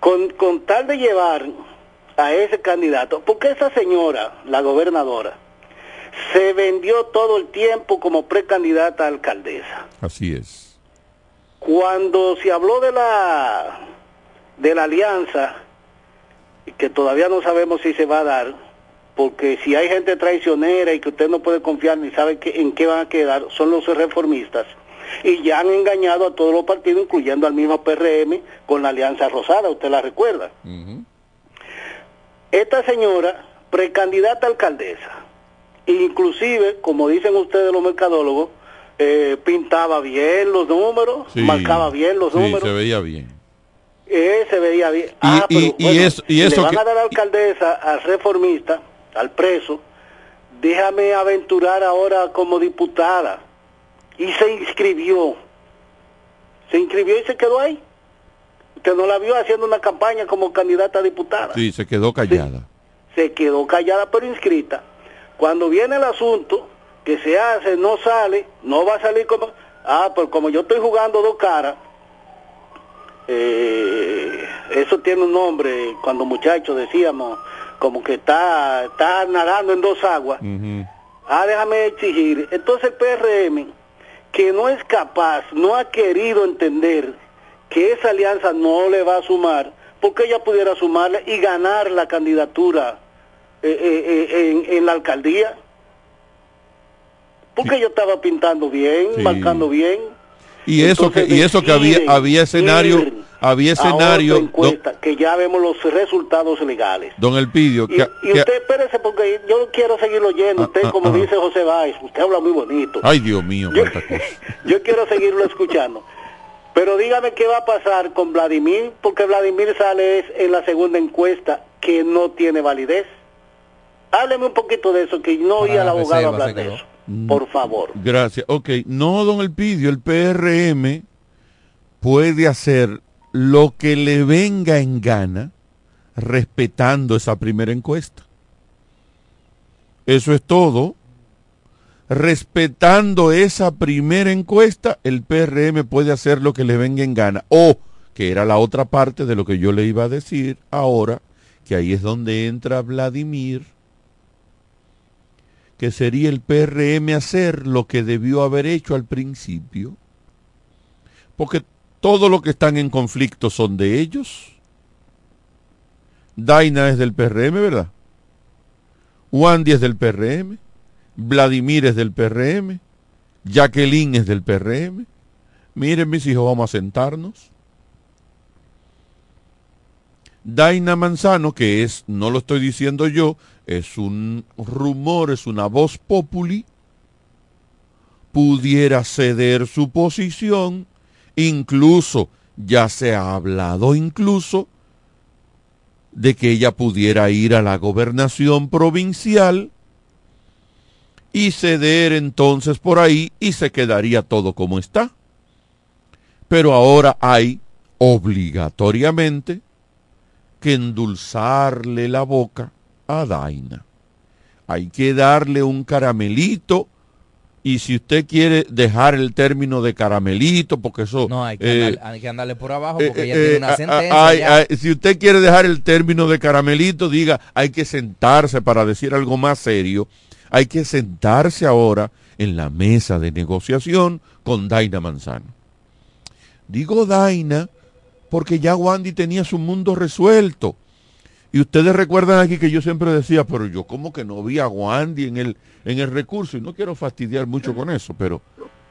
Con, con tal de llevar a ese candidato, porque esa señora, la gobernadora, se vendió todo el tiempo como precandidata a alcaldesa. Así es. Cuando se habló de la de la alianza, que todavía no sabemos si se va a dar, porque si hay gente traicionera y que usted no puede confiar ni sabe que- en qué van a quedar, son los reformistas. Y ya han engañado a todos los partidos, incluyendo al mismo PRM, con la Alianza Rosada, usted la recuerda. Esta señora, precandidata a alcaldesa, inclusive, como dicen ustedes los mercadólogos, eh, pintaba bien los números, Sí. marcaba bien los Sí, números. se veía bien. Eh, se veía bien. ah, y- pero y bueno, eso- y si eso le van que- a dar alcaldesa al reformista, al preso, déjame aventurar ahora como diputada. Y se inscribió. Se inscribió y se quedó ahí. Usted no la vio haciendo una campaña como candidata a diputada. Sí, se quedó callada. Se quedó callada pero inscrita. Cuando viene el asunto, que se hace, no sale, no va a salir como... Ah, pues como yo estoy jugando dos caras, eh, eso tiene un nombre, cuando muchachos decíamos, como que está, está nadando en dos aguas. Ah, déjame exigir. Entonces el PRM, que no es capaz, no ha querido entender que esa alianza no le va a sumar, porque ella pudiera sumarle y ganar la candidatura eh, eh, eh, en, en la alcaldía. Porque yo estaba pintando bien, Sí. marcando bien. Y eso que Entonces y eso que había escenario había escenario don, que ya vemos los resultados legales. don Elpidio Y, que, y que- usted espérese porque yo quiero seguirlo oyendo. Usted, ah, como ajá. dice José Báez, usted habla muy bonito. ay Dios mío Yo- cuántas cosas. Yo quiero seguirlo escuchando. Pero dígame qué va a pasar con Vladimir, porque Vladimir sale es en la segunda encuesta que no tiene validez. Hábleme un poquito de eso, que no oí al abogado hablar de eso. Por favor. Gracias. Ok, no, don Elpidio, el PRM puede hacer lo que le venga en gana respetando esa primera encuesta. Eso es todo. Respetando esa primera encuesta, el PRM puede hacer lo que le venga en gana. O que era la otra parte de lo que yo le iba a decir ahora, que ahí es donde entra Vladimir, que sería el PRM hacer lo que debió haber hecho al principio, porque todo lo que están en conflicto son de ellos. Daina es del PRM, ¿verdad? Wandy es del PRM, Vladimir es del PRM, Jacqueline es del PRM. Miren mis hijos, vamos a sentarnos. Daina Manzano, que es, no lo estoy diciendo yo, es un rumor, es una voz populi, pudiera ceder su posición, incluso ya se ha hablado incluso de que ella pudiera ir a la gobernación provincial y ceder entonces por ahí y se quedaría todo como está. Pero ahora hay obligatoriamente que endulzarle la boca a Daina. Hay que darle un caramelito y si usted quiere dejar el término de caramelito, porque eso... No, hay que, eh, andarle por abajo porque ella tiene una sentencia. si usted quiere dejar el término de caramelito, diga, hay que sentarse para decir algo más serio. Hay que sentarse ahora en la mesa de negociación con Daina Manzano. Digo Daina porque ya Wandy tenía su mundo resuelto. Y ustedes recuerdan aquí que yo siempre decía, pero yo como que no vi a Wandy en el, en el recurso y no quiero fastidiar mucho con eso, pero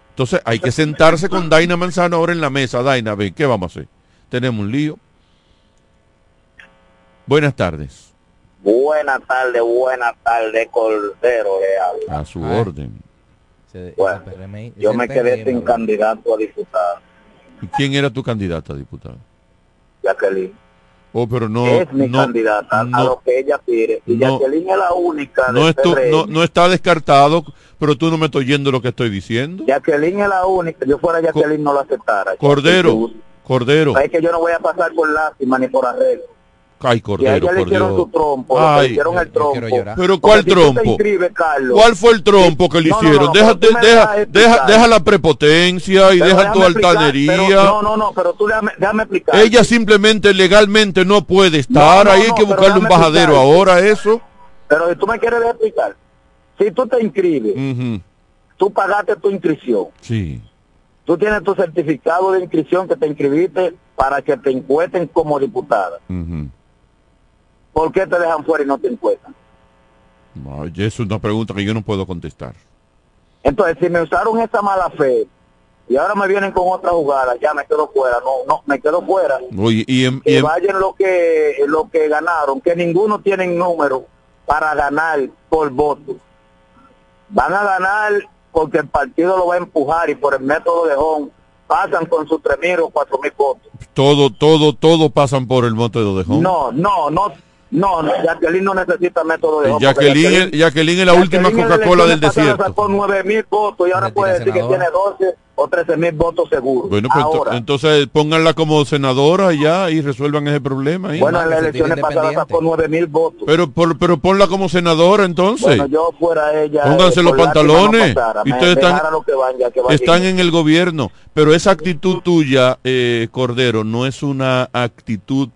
entonces hay que sentarse con Daina Manzano ahora en la mesa. Daina, ven, ¿qué vamos a hacer? Tenemos un lío. Buenas tardes. Buenas tardes, buenas tardes, Cordero A su orden. Bueno, yo me quedé sin candidato a diputado. ¿Y quién era tu candidata a diputado? Jacqueline. Oh, pero no, es mi candidata a lo que ella pide. Y Jacqueline es la única. No, no, no, está descartado, pero tú no me estoy oyendo lo que estoy diciendo. Jacqueline es la única. Yo fuera Jacqueline no lo aceptara. Cordero, Cordero. Es que yo no voy a pasar por lástima ni por arreglo. Ay, Cordero, ella le hicieron su trompo, Ay, le hicieron el trompo. Pero ¿cuál trompo? ¿Cuál fue el trompo que le hicieron? deja, deja, deja, deja, la prepotencia y deja tu altanería. no, no, no, pero tú déjame, déjame, explicar. Ella simplemente legalmente no puede estar, ahí hay que buscarle un bajadero ahora eso. Pero si tú me quieres explicar, si tú te inscribes, tú pagaste tu inscripción. Sí. Tú tienes tu certificado de inscripción que te inscribiste para que te encuesten como diputada. ¿Por qué te dejan fuera y no te encuentran? No, es una pregunta que yo no puedo contestar. Entonces, si me usaron esa mala fe y ahora me vienen con otra jugada, ya me quedo fuera, no, no, me quedo fuera. y, y, vayan lo que, lo que ganaron, que ninguno tiene número para ganar por voto. Van a ganar porque el partido lo va a empujar y por el método de Home pasan con sus tres mil o cuatro mil votos. Todo, todo, todo pasan por el método de Home. No, no, no, no, Jacqueline no necesita método de Jacqueline, Jacqueline, es la última Coca-Cola del desierto. Sacó 9 mil votos y ahora puede decir que tiene 12 o 13 mil votos seguros. Bueno, pues entonces pónganla como senadora ya y resuelvan ese problema. Ahí. Bueno, en las elecciones pasadas sacó 9 mil votos. Pero, por, pero ponla como senadora entonces. Bueno, yo fuera ella. Pónganse eh, los pantalones. y ustedes están, están en el gobierno. Pero esa actitud tuya, eh, Cordero, no es una actitud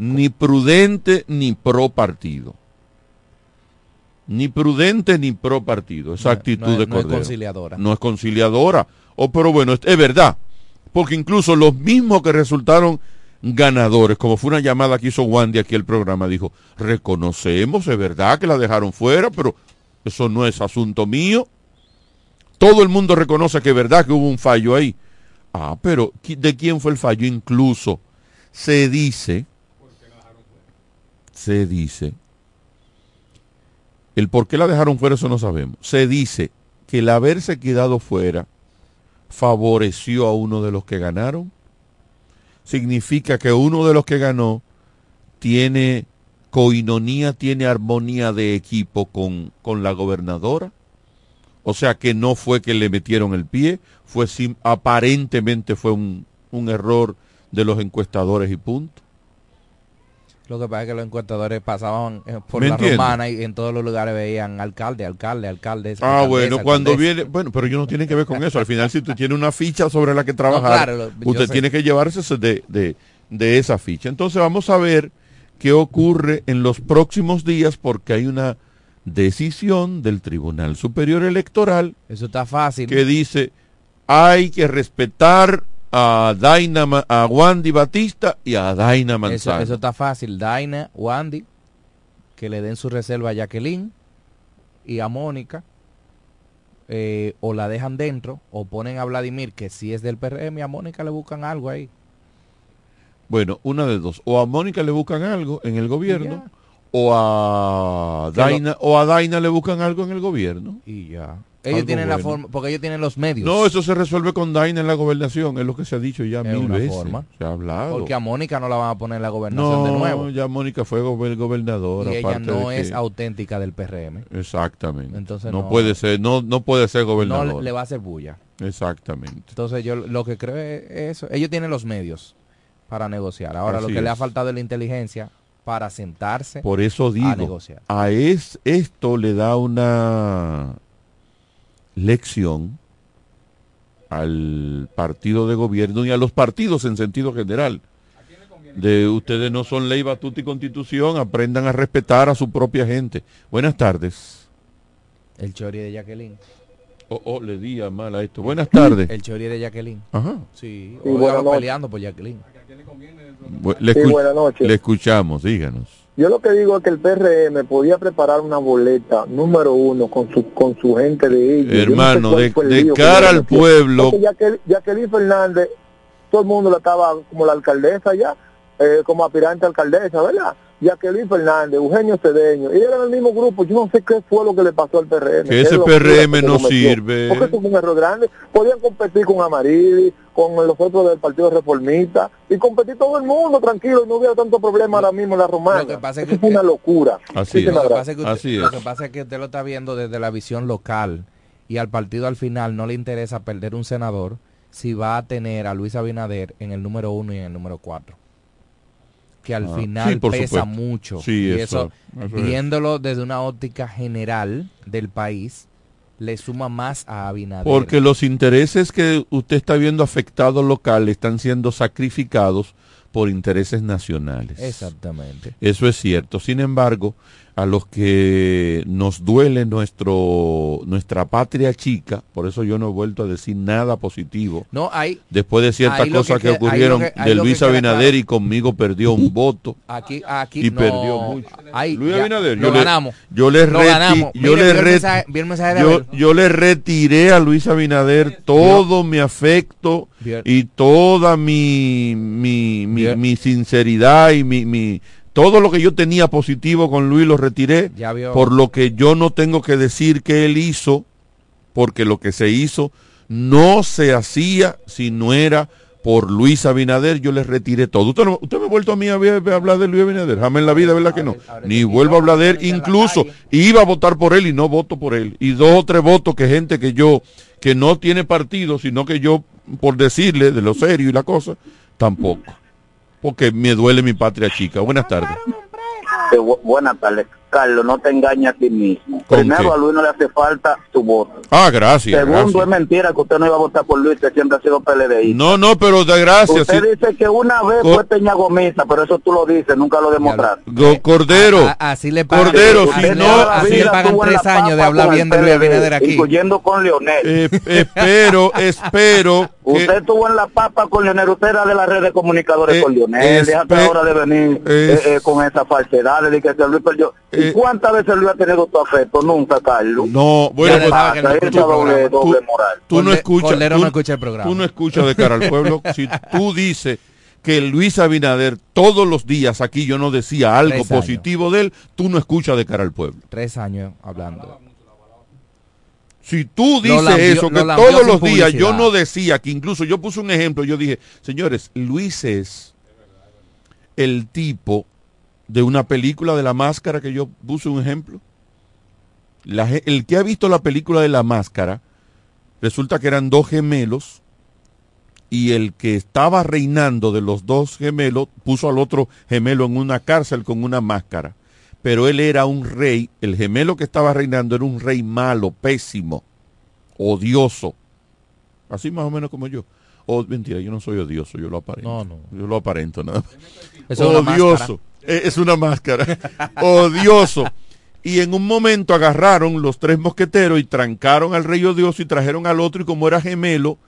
ni prudente ni pro partido. Ni prudente ni pro partido. Esa actitud de Cordero. No es conciliadora. No es conciliadora. Oh, pero bueno, es, verdad. Porque incluso los mismos que resultaron ganadores, como fue una llamada que hizo Wandy aquí el programa, dijo, reconocemos, es verdad que la dejaron fuera, pero eso no es asunto mío. Todo el mundo reconoce que es verdad que hubo un fallo ahí. Ah, pero ¿de quién fue el fallo? Incluso se dice se dice, el por qué la dejaron fuera eso no sabemos, se dice que el haberse quedado fuera favoreció a uno de los que ganaron, significa que uno de los que ganó tiene coinonía, tiene armonía de equipo con, con la gobernadora. O sea que no fue que le metieron el pie, fue aparentemente fue un, un error de los encuestadores y punto. Lo que pasa es que los encuestadores pasaban eh, por la romana y en todos los lugares veían alcalde, alcalde, alcalde. Ah, bueno, cuando viene, bueno, pero yo no tiene que ver con eso. Al final, si tú tienes una ficha sobre la que trabajar, usted tiene que llevarse de, de, de esa ficha. Entonces vamos a ver qué ocurre en los próximos días porque hay una decisión del Tribunal Superior Electoral. Eso está fácil. Que dice, hay que respetar a Daina, a Wandy Batista y a Daina Manzano. Eso, está fácil. Daina, Wandy, que le den su reserva a Jacqueline y a Mónica, eh, o la dejan dentro, o ponen a Vladimir, que si es del PRM, y a Mónica le buscan algo ahí. Bueno, una de dos. O a Mónica le buscan algo en el gobierno, o a Daina, o a Daina le buscan algo en el gobierno. Y ya. Ellos tienen la forma, porque ellos tienen los medios. No, eso se resuelve con Daina en la gobernación, es lo que se ha dicho ya mil veces. Se ha hablado. Porque a Mónica no la van a poner en la gobernación de nuevo. ya Mónica fue gobernadora. Y ella no es auténtica del PRM. Exactamente. Entonces no, puede ser, no, no puede ser gobernadora. No le va a hacer bulla. Exactamente. Entonces yo lo que creo es eso. Ellos tienen los medios para negociar. Ahora lo que le ha faltado es la inteligencia para sentarse Por eso digo, a negociar. A es, esto le da una lección al partido de gobierno y a los partidos en sentido general. De ustedes no son ley, batuta y constitución, aprendan a respetar a su propia gente. Buenas tardes. El chori de Jacqueline. Oh, oh, le di a mal a esto. Buenas tardes. El chori de Jacqueline. Ajá. Sí, sí peleando por Jacqueline. Le, le escuchamos, díganos. Yo lo que digo es que el PRM podía preparar una boleta número uno con su con su gente de ellos. Hermano, de, cara al pueblo. Jacqueline Fernández, todo el mundo la estaba como la alcaldesa ya, eh, como aspirante a alcaldesa, ¿verdad? Jacqueline Fernández, Eugenio Cedeño, y eran el mismo grupo, yo no sé qué fue lo que le pasó al PRM. Que ese PRM no sirve. Porque es un error grande. Podían competir con Amarili, con los otros del Partido Reformista, y competir todo el mundo tranquilo, y no hubiera tanto problema ahora mismo en la romana. Lo que pasa es que, es una locura. Así, es. Lo, que pasa es que usted, lo que pasa es que usted lo está viendo desde la visión local, y al partido al final no le interesa perder un senador si va a tener a Luis Abinader en el número uno y en el número cuatro que al ah, final pesa mucho. y eso, viéndolo desde una óptica general del país, le suma más a Abinader. Porque los intereses que usted está viendo afectados locales están siendo sacrificados por intereses nacionales. Exactamente. Eso es cierto. Sin embargo, a los que nos duele nuestro nuestra patria chica, por eso yo no he vuelto a decir nada positivo. No hay después de ciertas cosas que, ocurrieron de Luis Abinader y conmigo perdió un voto. Aquí aquí y perdió mucho. Luis Abinader, lo yo ganamos. Le, yo le yo le yo, le retiré a Luis Abinader todo mi afecto y toda mi mi, mi, mi sinceridad y mi, mi todo lo que yo tenía positivo con Luis lo retiré, por lo que yo no tengo que decir que él hizo, porque lo que se hizo no se hacía si no era por Luis Abinader, yo le retiré todo. Usted, usted me ha vuelto a mí a, hablar de Luis Abinader, jamás en la vida, ¿verdad que no? Ni vuelvo a hablar de él, incluso iba a votar por él y no voto por él. Y dos o tres votos que gente que yo, que no tiene partido, sino que yo, por decirle de lo serio y la cosa, tampoco porque me duele mi patria chica. Buenas tardes. Eh, buenas tardes. Carlos, no te engañes a ti mismo. Primero, a Luis no le hace falta tu voto. Ah, gracias. Segundo, es mentira que usted no iba a votar por Luis, que siempre ha sido PLDI. No, no, pero de gracias. Usted dice que una vez fue Peña Gomita, pero eso tú lo dices, nunca lo demostraste. Cordero. así le pagan. Cordero, si no. Así le pagan tres años de hablar bien de Luis Abinader aquí. Incluyendo con Leonel. Eh, espero, espero. Usted estuvo en la papa con Leonel, usted era de la red de comunicadores eh, con Leonel. Déjate ahora de venir eh, con esa falsedad de que Luis perdió. ¿Y cuántas veces Luis ha tenido tu afecto? Nunca, Carlos. No, bueno, pues, no doble, doble moral. Tú no escuchas. Tú, no escucha el programa. Tú no escuchas de cara al pueblo. si tú dices que Luis Abinader todos los días aquí yo no decía algo positivo de él, tú no escuchas de cara al pueblo. Tres años hablando. Si tú dices eso, que todos los días yo no decía, que incluso yo puse un ejemplo, yo dije, señores, Luis es el tipo de una película de la máscara que yo puse un ejemplo. el que ha visto la película de la máscara, resulta que eran dos gemelos y el que estaba reinando de los dos gemelos puso al otro gemelo en una cárcel con una máscara. Pero él era un rey, el gemelo que estaba reinando era un rey malo, pésimo, odioso. Así más o menos como yo. Oh, mentira, yo no soy odioso, yo lo aparento. No, no. Yo lo aparento nada más. Odioso. Eh, Es una máscara. odioso. Y en un momento agarraron los tres mosqueteros y trancaron al rey odioso y trajeron al otro y como era gemelo,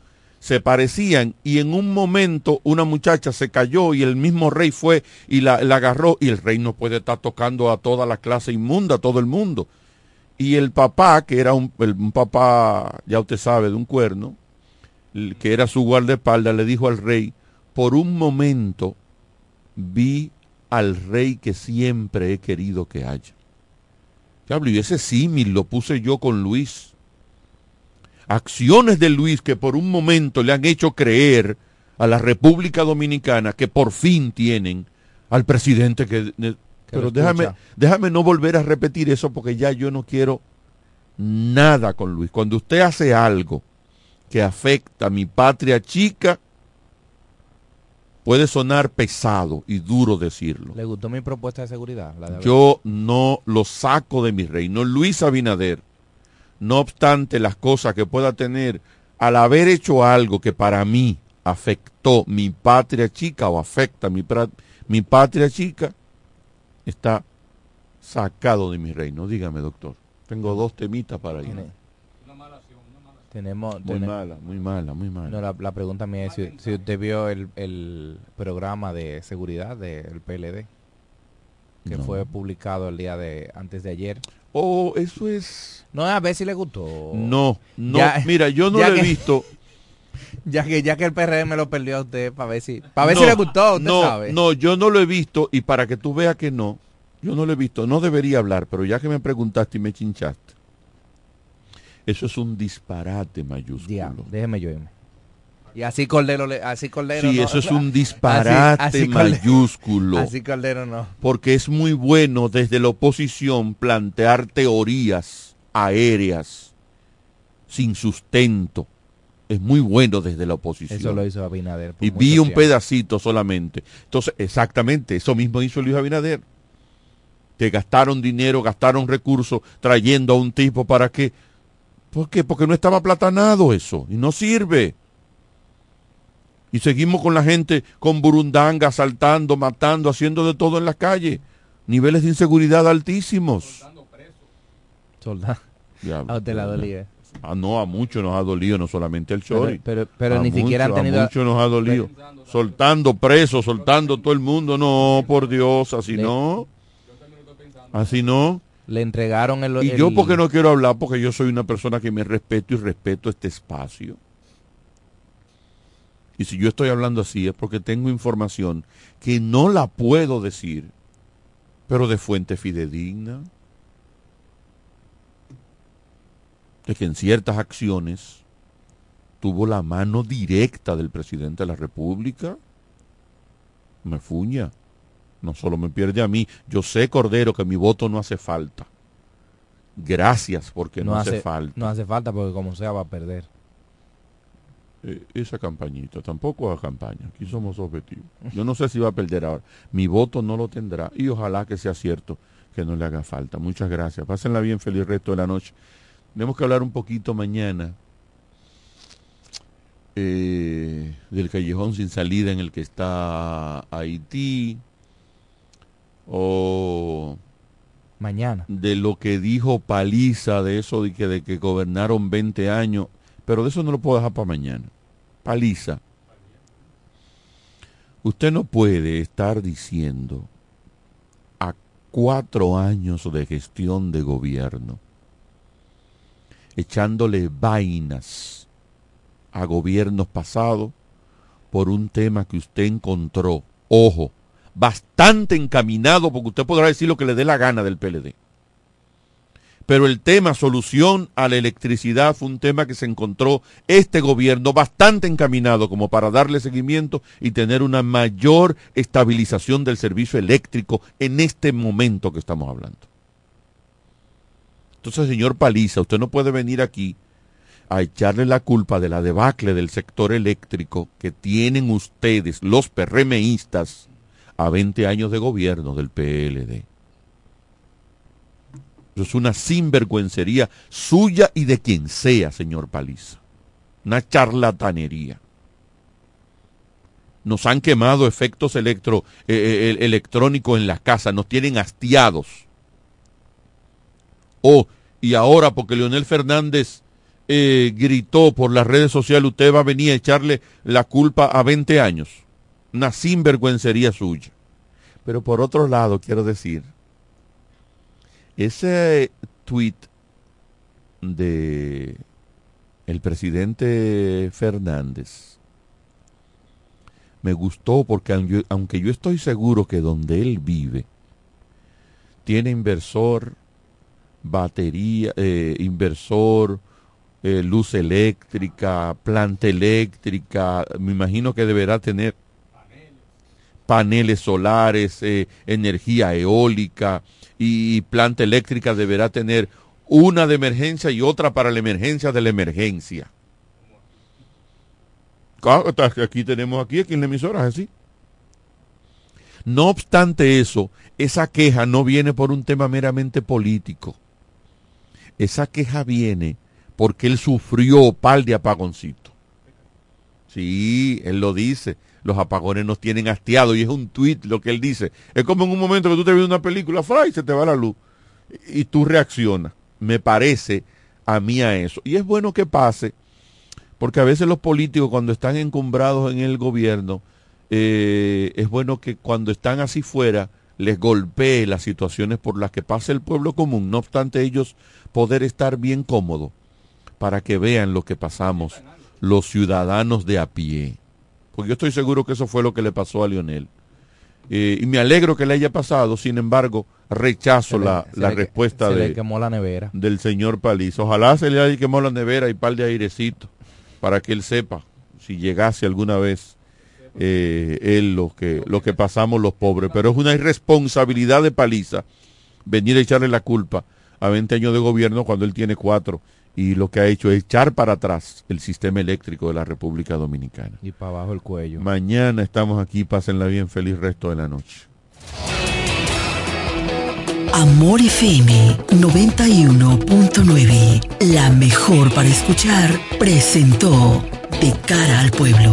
se parecían y en un momento una muchacha se cayó y el mismo rey fue y la, la agarró y el rey no puede estar tocando a toda la clase inmunda, a todo el mundo. Y el papá, que era un, el- papá, ya usted sabe, de un cuerno, que era su guardaespaldas, le dijo al rey, por un momento vi al rey que siempre he querido que haya. Diablo, y ese símil lo puse yo con Luis. Acciones de Luis que por un momento le han hecho creer a la República Dominicana que por fin tienen al presidente que... Pero déjame, escucha. déjame no volver a repetir eso porque ya yo no quiero nada con Luis. Cuando usted hace algo que afecta a mi patria chica, puede sonar pesado y duro decirlo. ¿Le gustó mi propuesta de seguridad? La de- Yo no lo saco de mi reino. Luis Abinader, no obstante las cosas que pueda tener, al haber hecho algo que para mí afectó mi patria chica o afecta mi, mi patria chica, está sacado de mi reino. Dígame, doctor. Tengo dos temitas para ir. Tenemos, Muy tene- mala, muy mala, muy mala. No, la, la pregunta mía es si, si usted vio el, el programa de seguridad del PLD que No. fue publicado el día de antes de ayer. Oh, eso es... No, a ver si le gustó. No, no, Ya- mira, yo no lo he visto. Ya que ya que el PRM lo perdió a usted para ver si para ver No, si le gustó, usted no, sabe. No, yo no lo he visto y para que tú veas que no, yo no lo he visto, no debería hablar, pero ya que me preguntaste y me chinchaste, eso es un disparate mayúsculo. Ya, déjeme yo irme. Y así Cordero, así Cordero Sí, no. eso es un disparate Así- así Cordero- mayúsculo. Así Cordero no. Porque es muy bueno desde la oposición plantear teorías aéreas sin sustento. Es muy bueno desde la oposición. Eso lo hizo Abinader. Y vi un tiempo. pedacito solamente. Entonces, exactamente, eso mismo hizo Luis Abinader. Que gastaron dinero, gastaron recursos trayendo a un tipo para que... ¿Por qué? Porque no estaba platanado eso y no sirve. Y seguimos con la gente con burundanga, asaltando, matando, haciendo de todo en la calle. Niveles de inseguridad altísimos. Soldado. Diablo, A usted la dolía. Ah, no, a muchos nos ha dolido, no solamente el Chori. Pero- pero- ni siquiera han tenido- A muchos nos ha dolido. Soltando presos, soltando todo el mundo. No, por Dios, así Le- no. Así no. Le entregaron el... Y el- yo porque no quiero hablar, porque yo soy una persona que me respeto y respeto este espacio. Y si yo estoy hablando así es porque tengo información que no la puedo decir, pero de fuente fidedigna. De que en ciertas acciones tuvo la mano directa del presidente de la República. Me fuña. No solo me pierde a mí. Yo sé, Cordero, que mi voto no hace falta. Gracias porque no, hace, falta. No hace falta porque como sea va a perder. Eh, esa campañita, tampoco haga campaña. Aquí somos objetivos. Yo no sé si va a perder ahora. Mi voto no lo tendrá y ojalá que sea cierto que no le haga falta. Muchas gracias. Pásenla bien, feliz resto de la noche. Tenemos que hablar un poquito mañana eh, del callejón sin salida en el que está Haití o Mañana. de lo que dijo Paliza, de eso de que, de que gobernaron 20 años, pero de eso no lo puedo dejar para mañana. Paliza, usted no puede estar diciendo a cuatro años de gestión de gobierno, echándole vainas a gobiernos pasados por un tema que usted encontró, ojo, bastante encaminado, porque usted podrá decir lo que le dé la gana del PLD. Pero el tema solución a la electricidad fue un tema que se encontró este gobierno bastante encaminado como para darle seguimiento y tener una mayor estabilización del servicio eléctrico en este momento que estamos hablando. Entonces, señor Paliza, usted no puede venir aquí a echarle la culpa de la debacle del sector eléctrico que tienen ustedes, los PRMistas, a 20 años de gobierno del PLD. Es una sinvergüencería suya y de quien sea, señor Paliza. Una charlatanería. Nos han quemado efectos eh, eh, electrónicos en las casas, nos tienen hastiados. Oh, y ahora porque Leonel Fernández eh, gritó por las redes sociales, usted va a venir a echarle la culpa a 20 años. Una sinvergüencería suya. Pero por otro lado, quiero decir, ese tweet de el presidente Fernández me gustó porque aunque yo estoy seguro que donde él vive tiene inversor, batería, eh, inversor, eh, luz eléctrica, planta eléctrica, me imagino que deberá tener paneles solares, eh, energía eólica y planta eléctrica deberá tener una de emergencia y otra para la emergencia de la emergencia. Aquí tenemos aquí, aquí en la emisora, así. No obstante eso, esa queja no viene por un tema meramente político. Esa queja viene porque él sufrió par de apagoncito. Sí, él lo dice los apagones nos tienen hastiados y es un tuit lo que él dice. Es como en un momento que tú te ves una película, y se te va la luz y tú reaccionas. Me parece a mí a eso. Y es bueno que pase, porque a veces los políticos cuando están encumbrados en el gobierno, eh, es bueno que cuando están así fuera les golpee las situaciones por las que pasa el pueblo común, no obstante ellos poder estar bien cómodos para que vean lo que pasamos los ciudadanos de a pie porque yo estoy seguro que eso fue lo que le pasó a Lionel. Eh, y me alegro que le haya pasado, sin embargo, rechazo la, respuesta de, quemó la nevera. del señor Palizo. Ojalá se le haya quemado la nevera y par de airecito para que él sepa si llegase alguna vez eh, él lo que, lo que pasamos los pobres. Pero es una irresponsabilidad de Paliza venir a echarle la culpa a 20 años de gobierno cuando él tiene cuatro y lo que ha hecho es echar para atrás el sistema eléctrico de la República Dominicana. Y para abajo el cuello. Mañana estamos aquí, pásenla bien, feliz resto de la noche. Amor FM 91.9, la mejor para escuchar, presentó De cara al pueblo.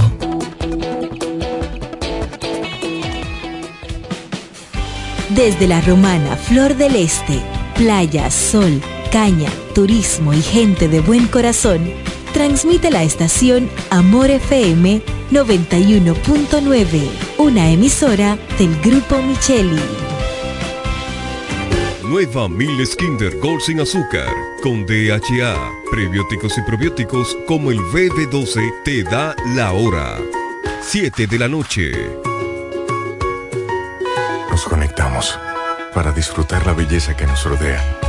Desde la romana Flor del Este, playa, sol, caña, turismo y gente de buen corazón, transmite la estación Amor FM 91.9, una emisora del Grupo Micheli. Nueva Miles Kinder Gold sin azúcar, con DHA, prebióticos y probióticos como el BB12 te da la hora. 7 de la noche. Nos conectamos para disfrutar la belleza que nos rodea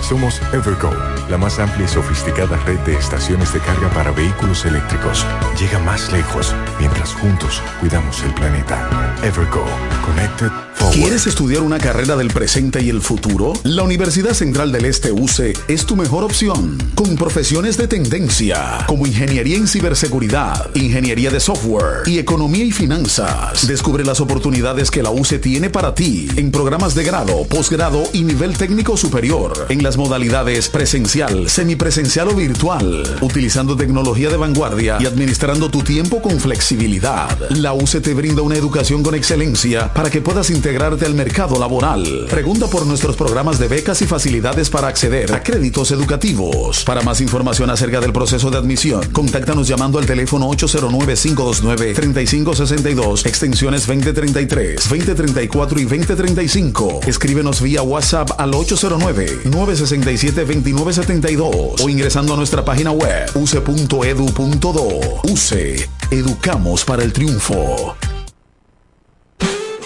Somos Evergo, la más amplia y sofisticada red de estaciones de carga para vehículos eléctricos. Llega más lejos mientras juntos cuidamos el planeta. Evergo, Connected ¿Quieres estudiar una carrera del presente y el futuro? La Universidad Central del Este UCE es tu mejor opción, con profesiones de tendencia, como ingeniería en ciberseguridad, ingeniería de software y economía y finanzas. Descubre las oportunidades que la UCE tiene para ti en programas de grado, posgrado y nivel técnico superior, modalidades presencial, semipresencial o virtual, utilizando tecnología de vanguardia y administrando tu tiempo con flexibilidad. La UCE te brinda una educación con excelencia para que puedas integrar integrarte al mercado laboral. Pregunta por nuestros programas de becas y facilidades para acceder a créditos educativos. Para más información acerca del proceso de admisión, contáctanos llamando al teléfono 809-529-3562, extensiones 2033, 2034 y 2035. Escríbenos vía WhatsApp al 809-967-2972 o ingresando a nuestra página web use.edu.do. UCE, educamos para el triunfo.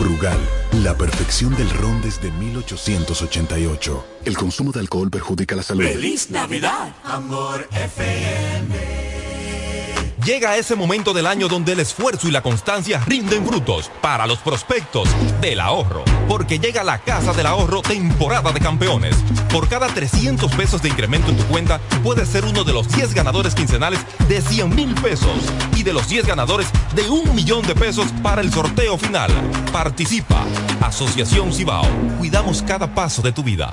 Brugal, la perfección del ron desde 1888. El consumo de alcohol perjudica la salud. ¡Feliz Navidad! Amor FM. Llega ese momento del año donde el esfuerzo y la constancia rinden frutos para los prospectos del ahorro. Porque llega la Casa del Ahorro temporada de campeones. Por cada 300 pesos de incremento en tu cuenta, puedes ser uno de los 10 ganadores quincenales de 100 mil pesos y de los 10 ganadores de un millón de pesos para el sorteo final. Participa. Asociación Cibao. Cuidamos cada paso de tu vida.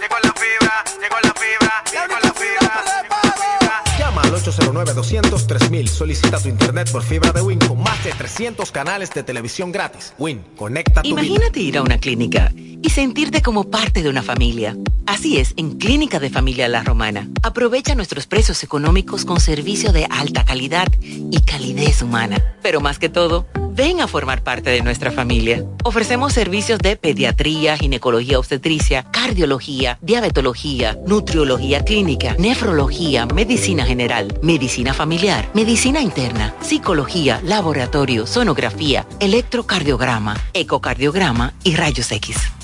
Llegó la fibra, llegó la fibra, llegó la fibra. Llama al 809-200-3000. Solicita tu internet por fibra de Win con más de 300 canales de televisión gratis. Win, conecta tu Imagínate ir a una clínica y sentirte como parte de una familia. Así es, en Clínica de Familia La Romana. Aprovecha nuestros precios económicos con servicio de alta calidad y calidez humana. Pero más que todo, ven a formar parte de nuestra familia. Ofrecemos servicios de pediatría, ginecología obstetricia, cardiología, diabetología, nutriología clínica, nefrología, medicina general, medicina familiar, medicina interna, psicología, laboratorio, sonografía, electrocardiograma, ecocardiograma y rayos X.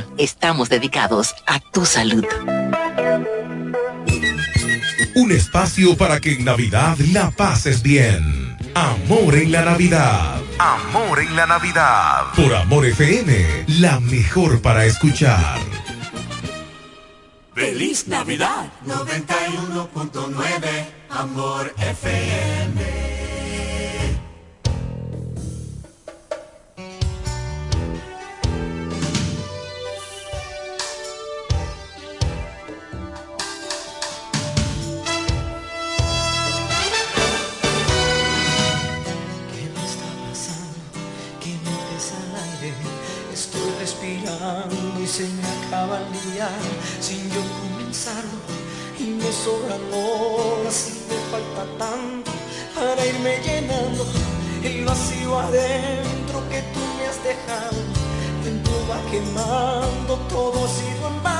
estamos dedicados a tu salud. Un espacio para que en Navidad la pases bien. Amor en la Navidad. Amor en la Navidad. Por Amor FM, la mejor para escuchar. Feliz Navidad 91.9 Amor FM. El vacío adentro que tú me has dejado dentro va quemando todo sido en vano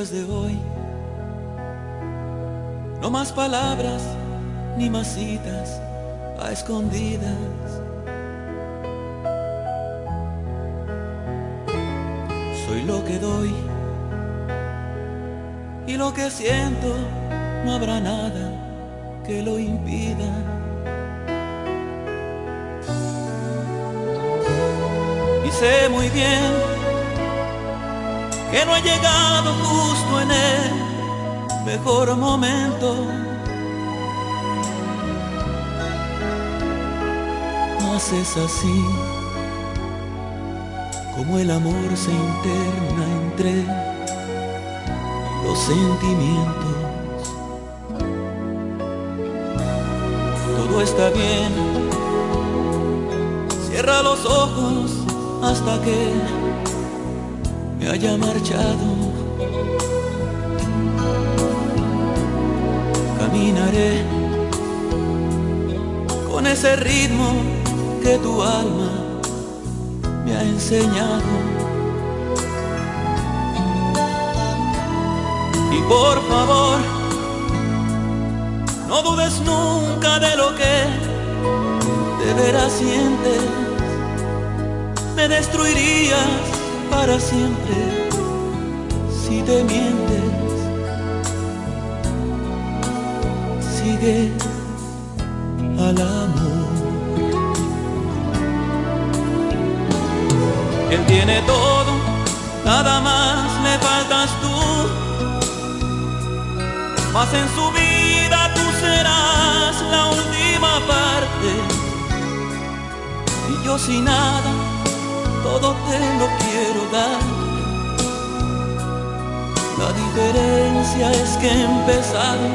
De hoy, no más palabras ni más citas a escondidas. Soy lo que doy y lo que siento, no habrá nada que lo impida. Y sé muy bien que no he llegado justo en el mejor momento. Mas es así como el amor se interna entre los sentimientos. Todo está bien, cierra los ojos hasta que me haya marchado. Caminaré con ese ritmo que tu alma me ha enseñado. Y por favor, no dudes nunca de lo que de veras sientes. Me destruirías para siempre si te mientes. Sigue al amor. Él tiene todo, nada más le faltas tú. Mas en su vida tú serás la última parte. Y yo sin nada todo te lo quiero dar. La diferencia es que he empezado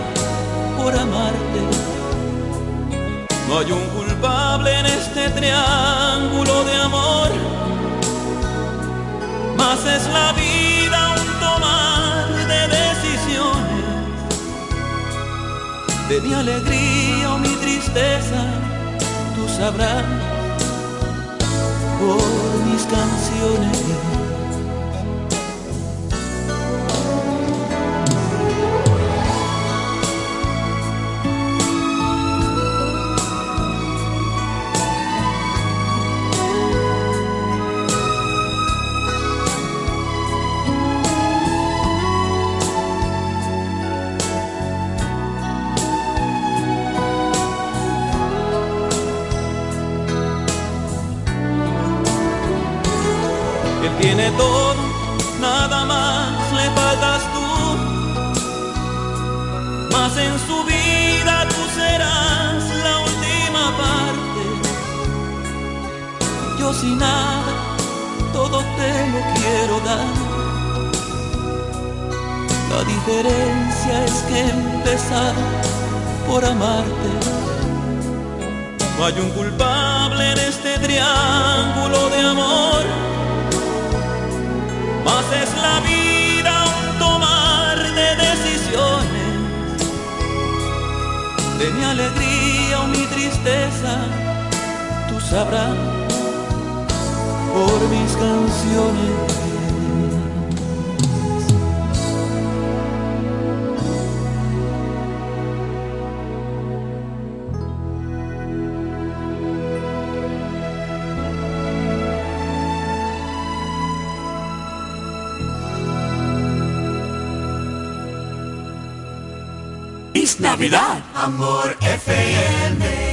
por amarte. No hay un culpable en este triángulo de amor. Más es la vida un tomar de decisiones. De mi alegría o mi tristeza, tú sabrás por mis canciones. Hay un culpable Navidad. Amor FM.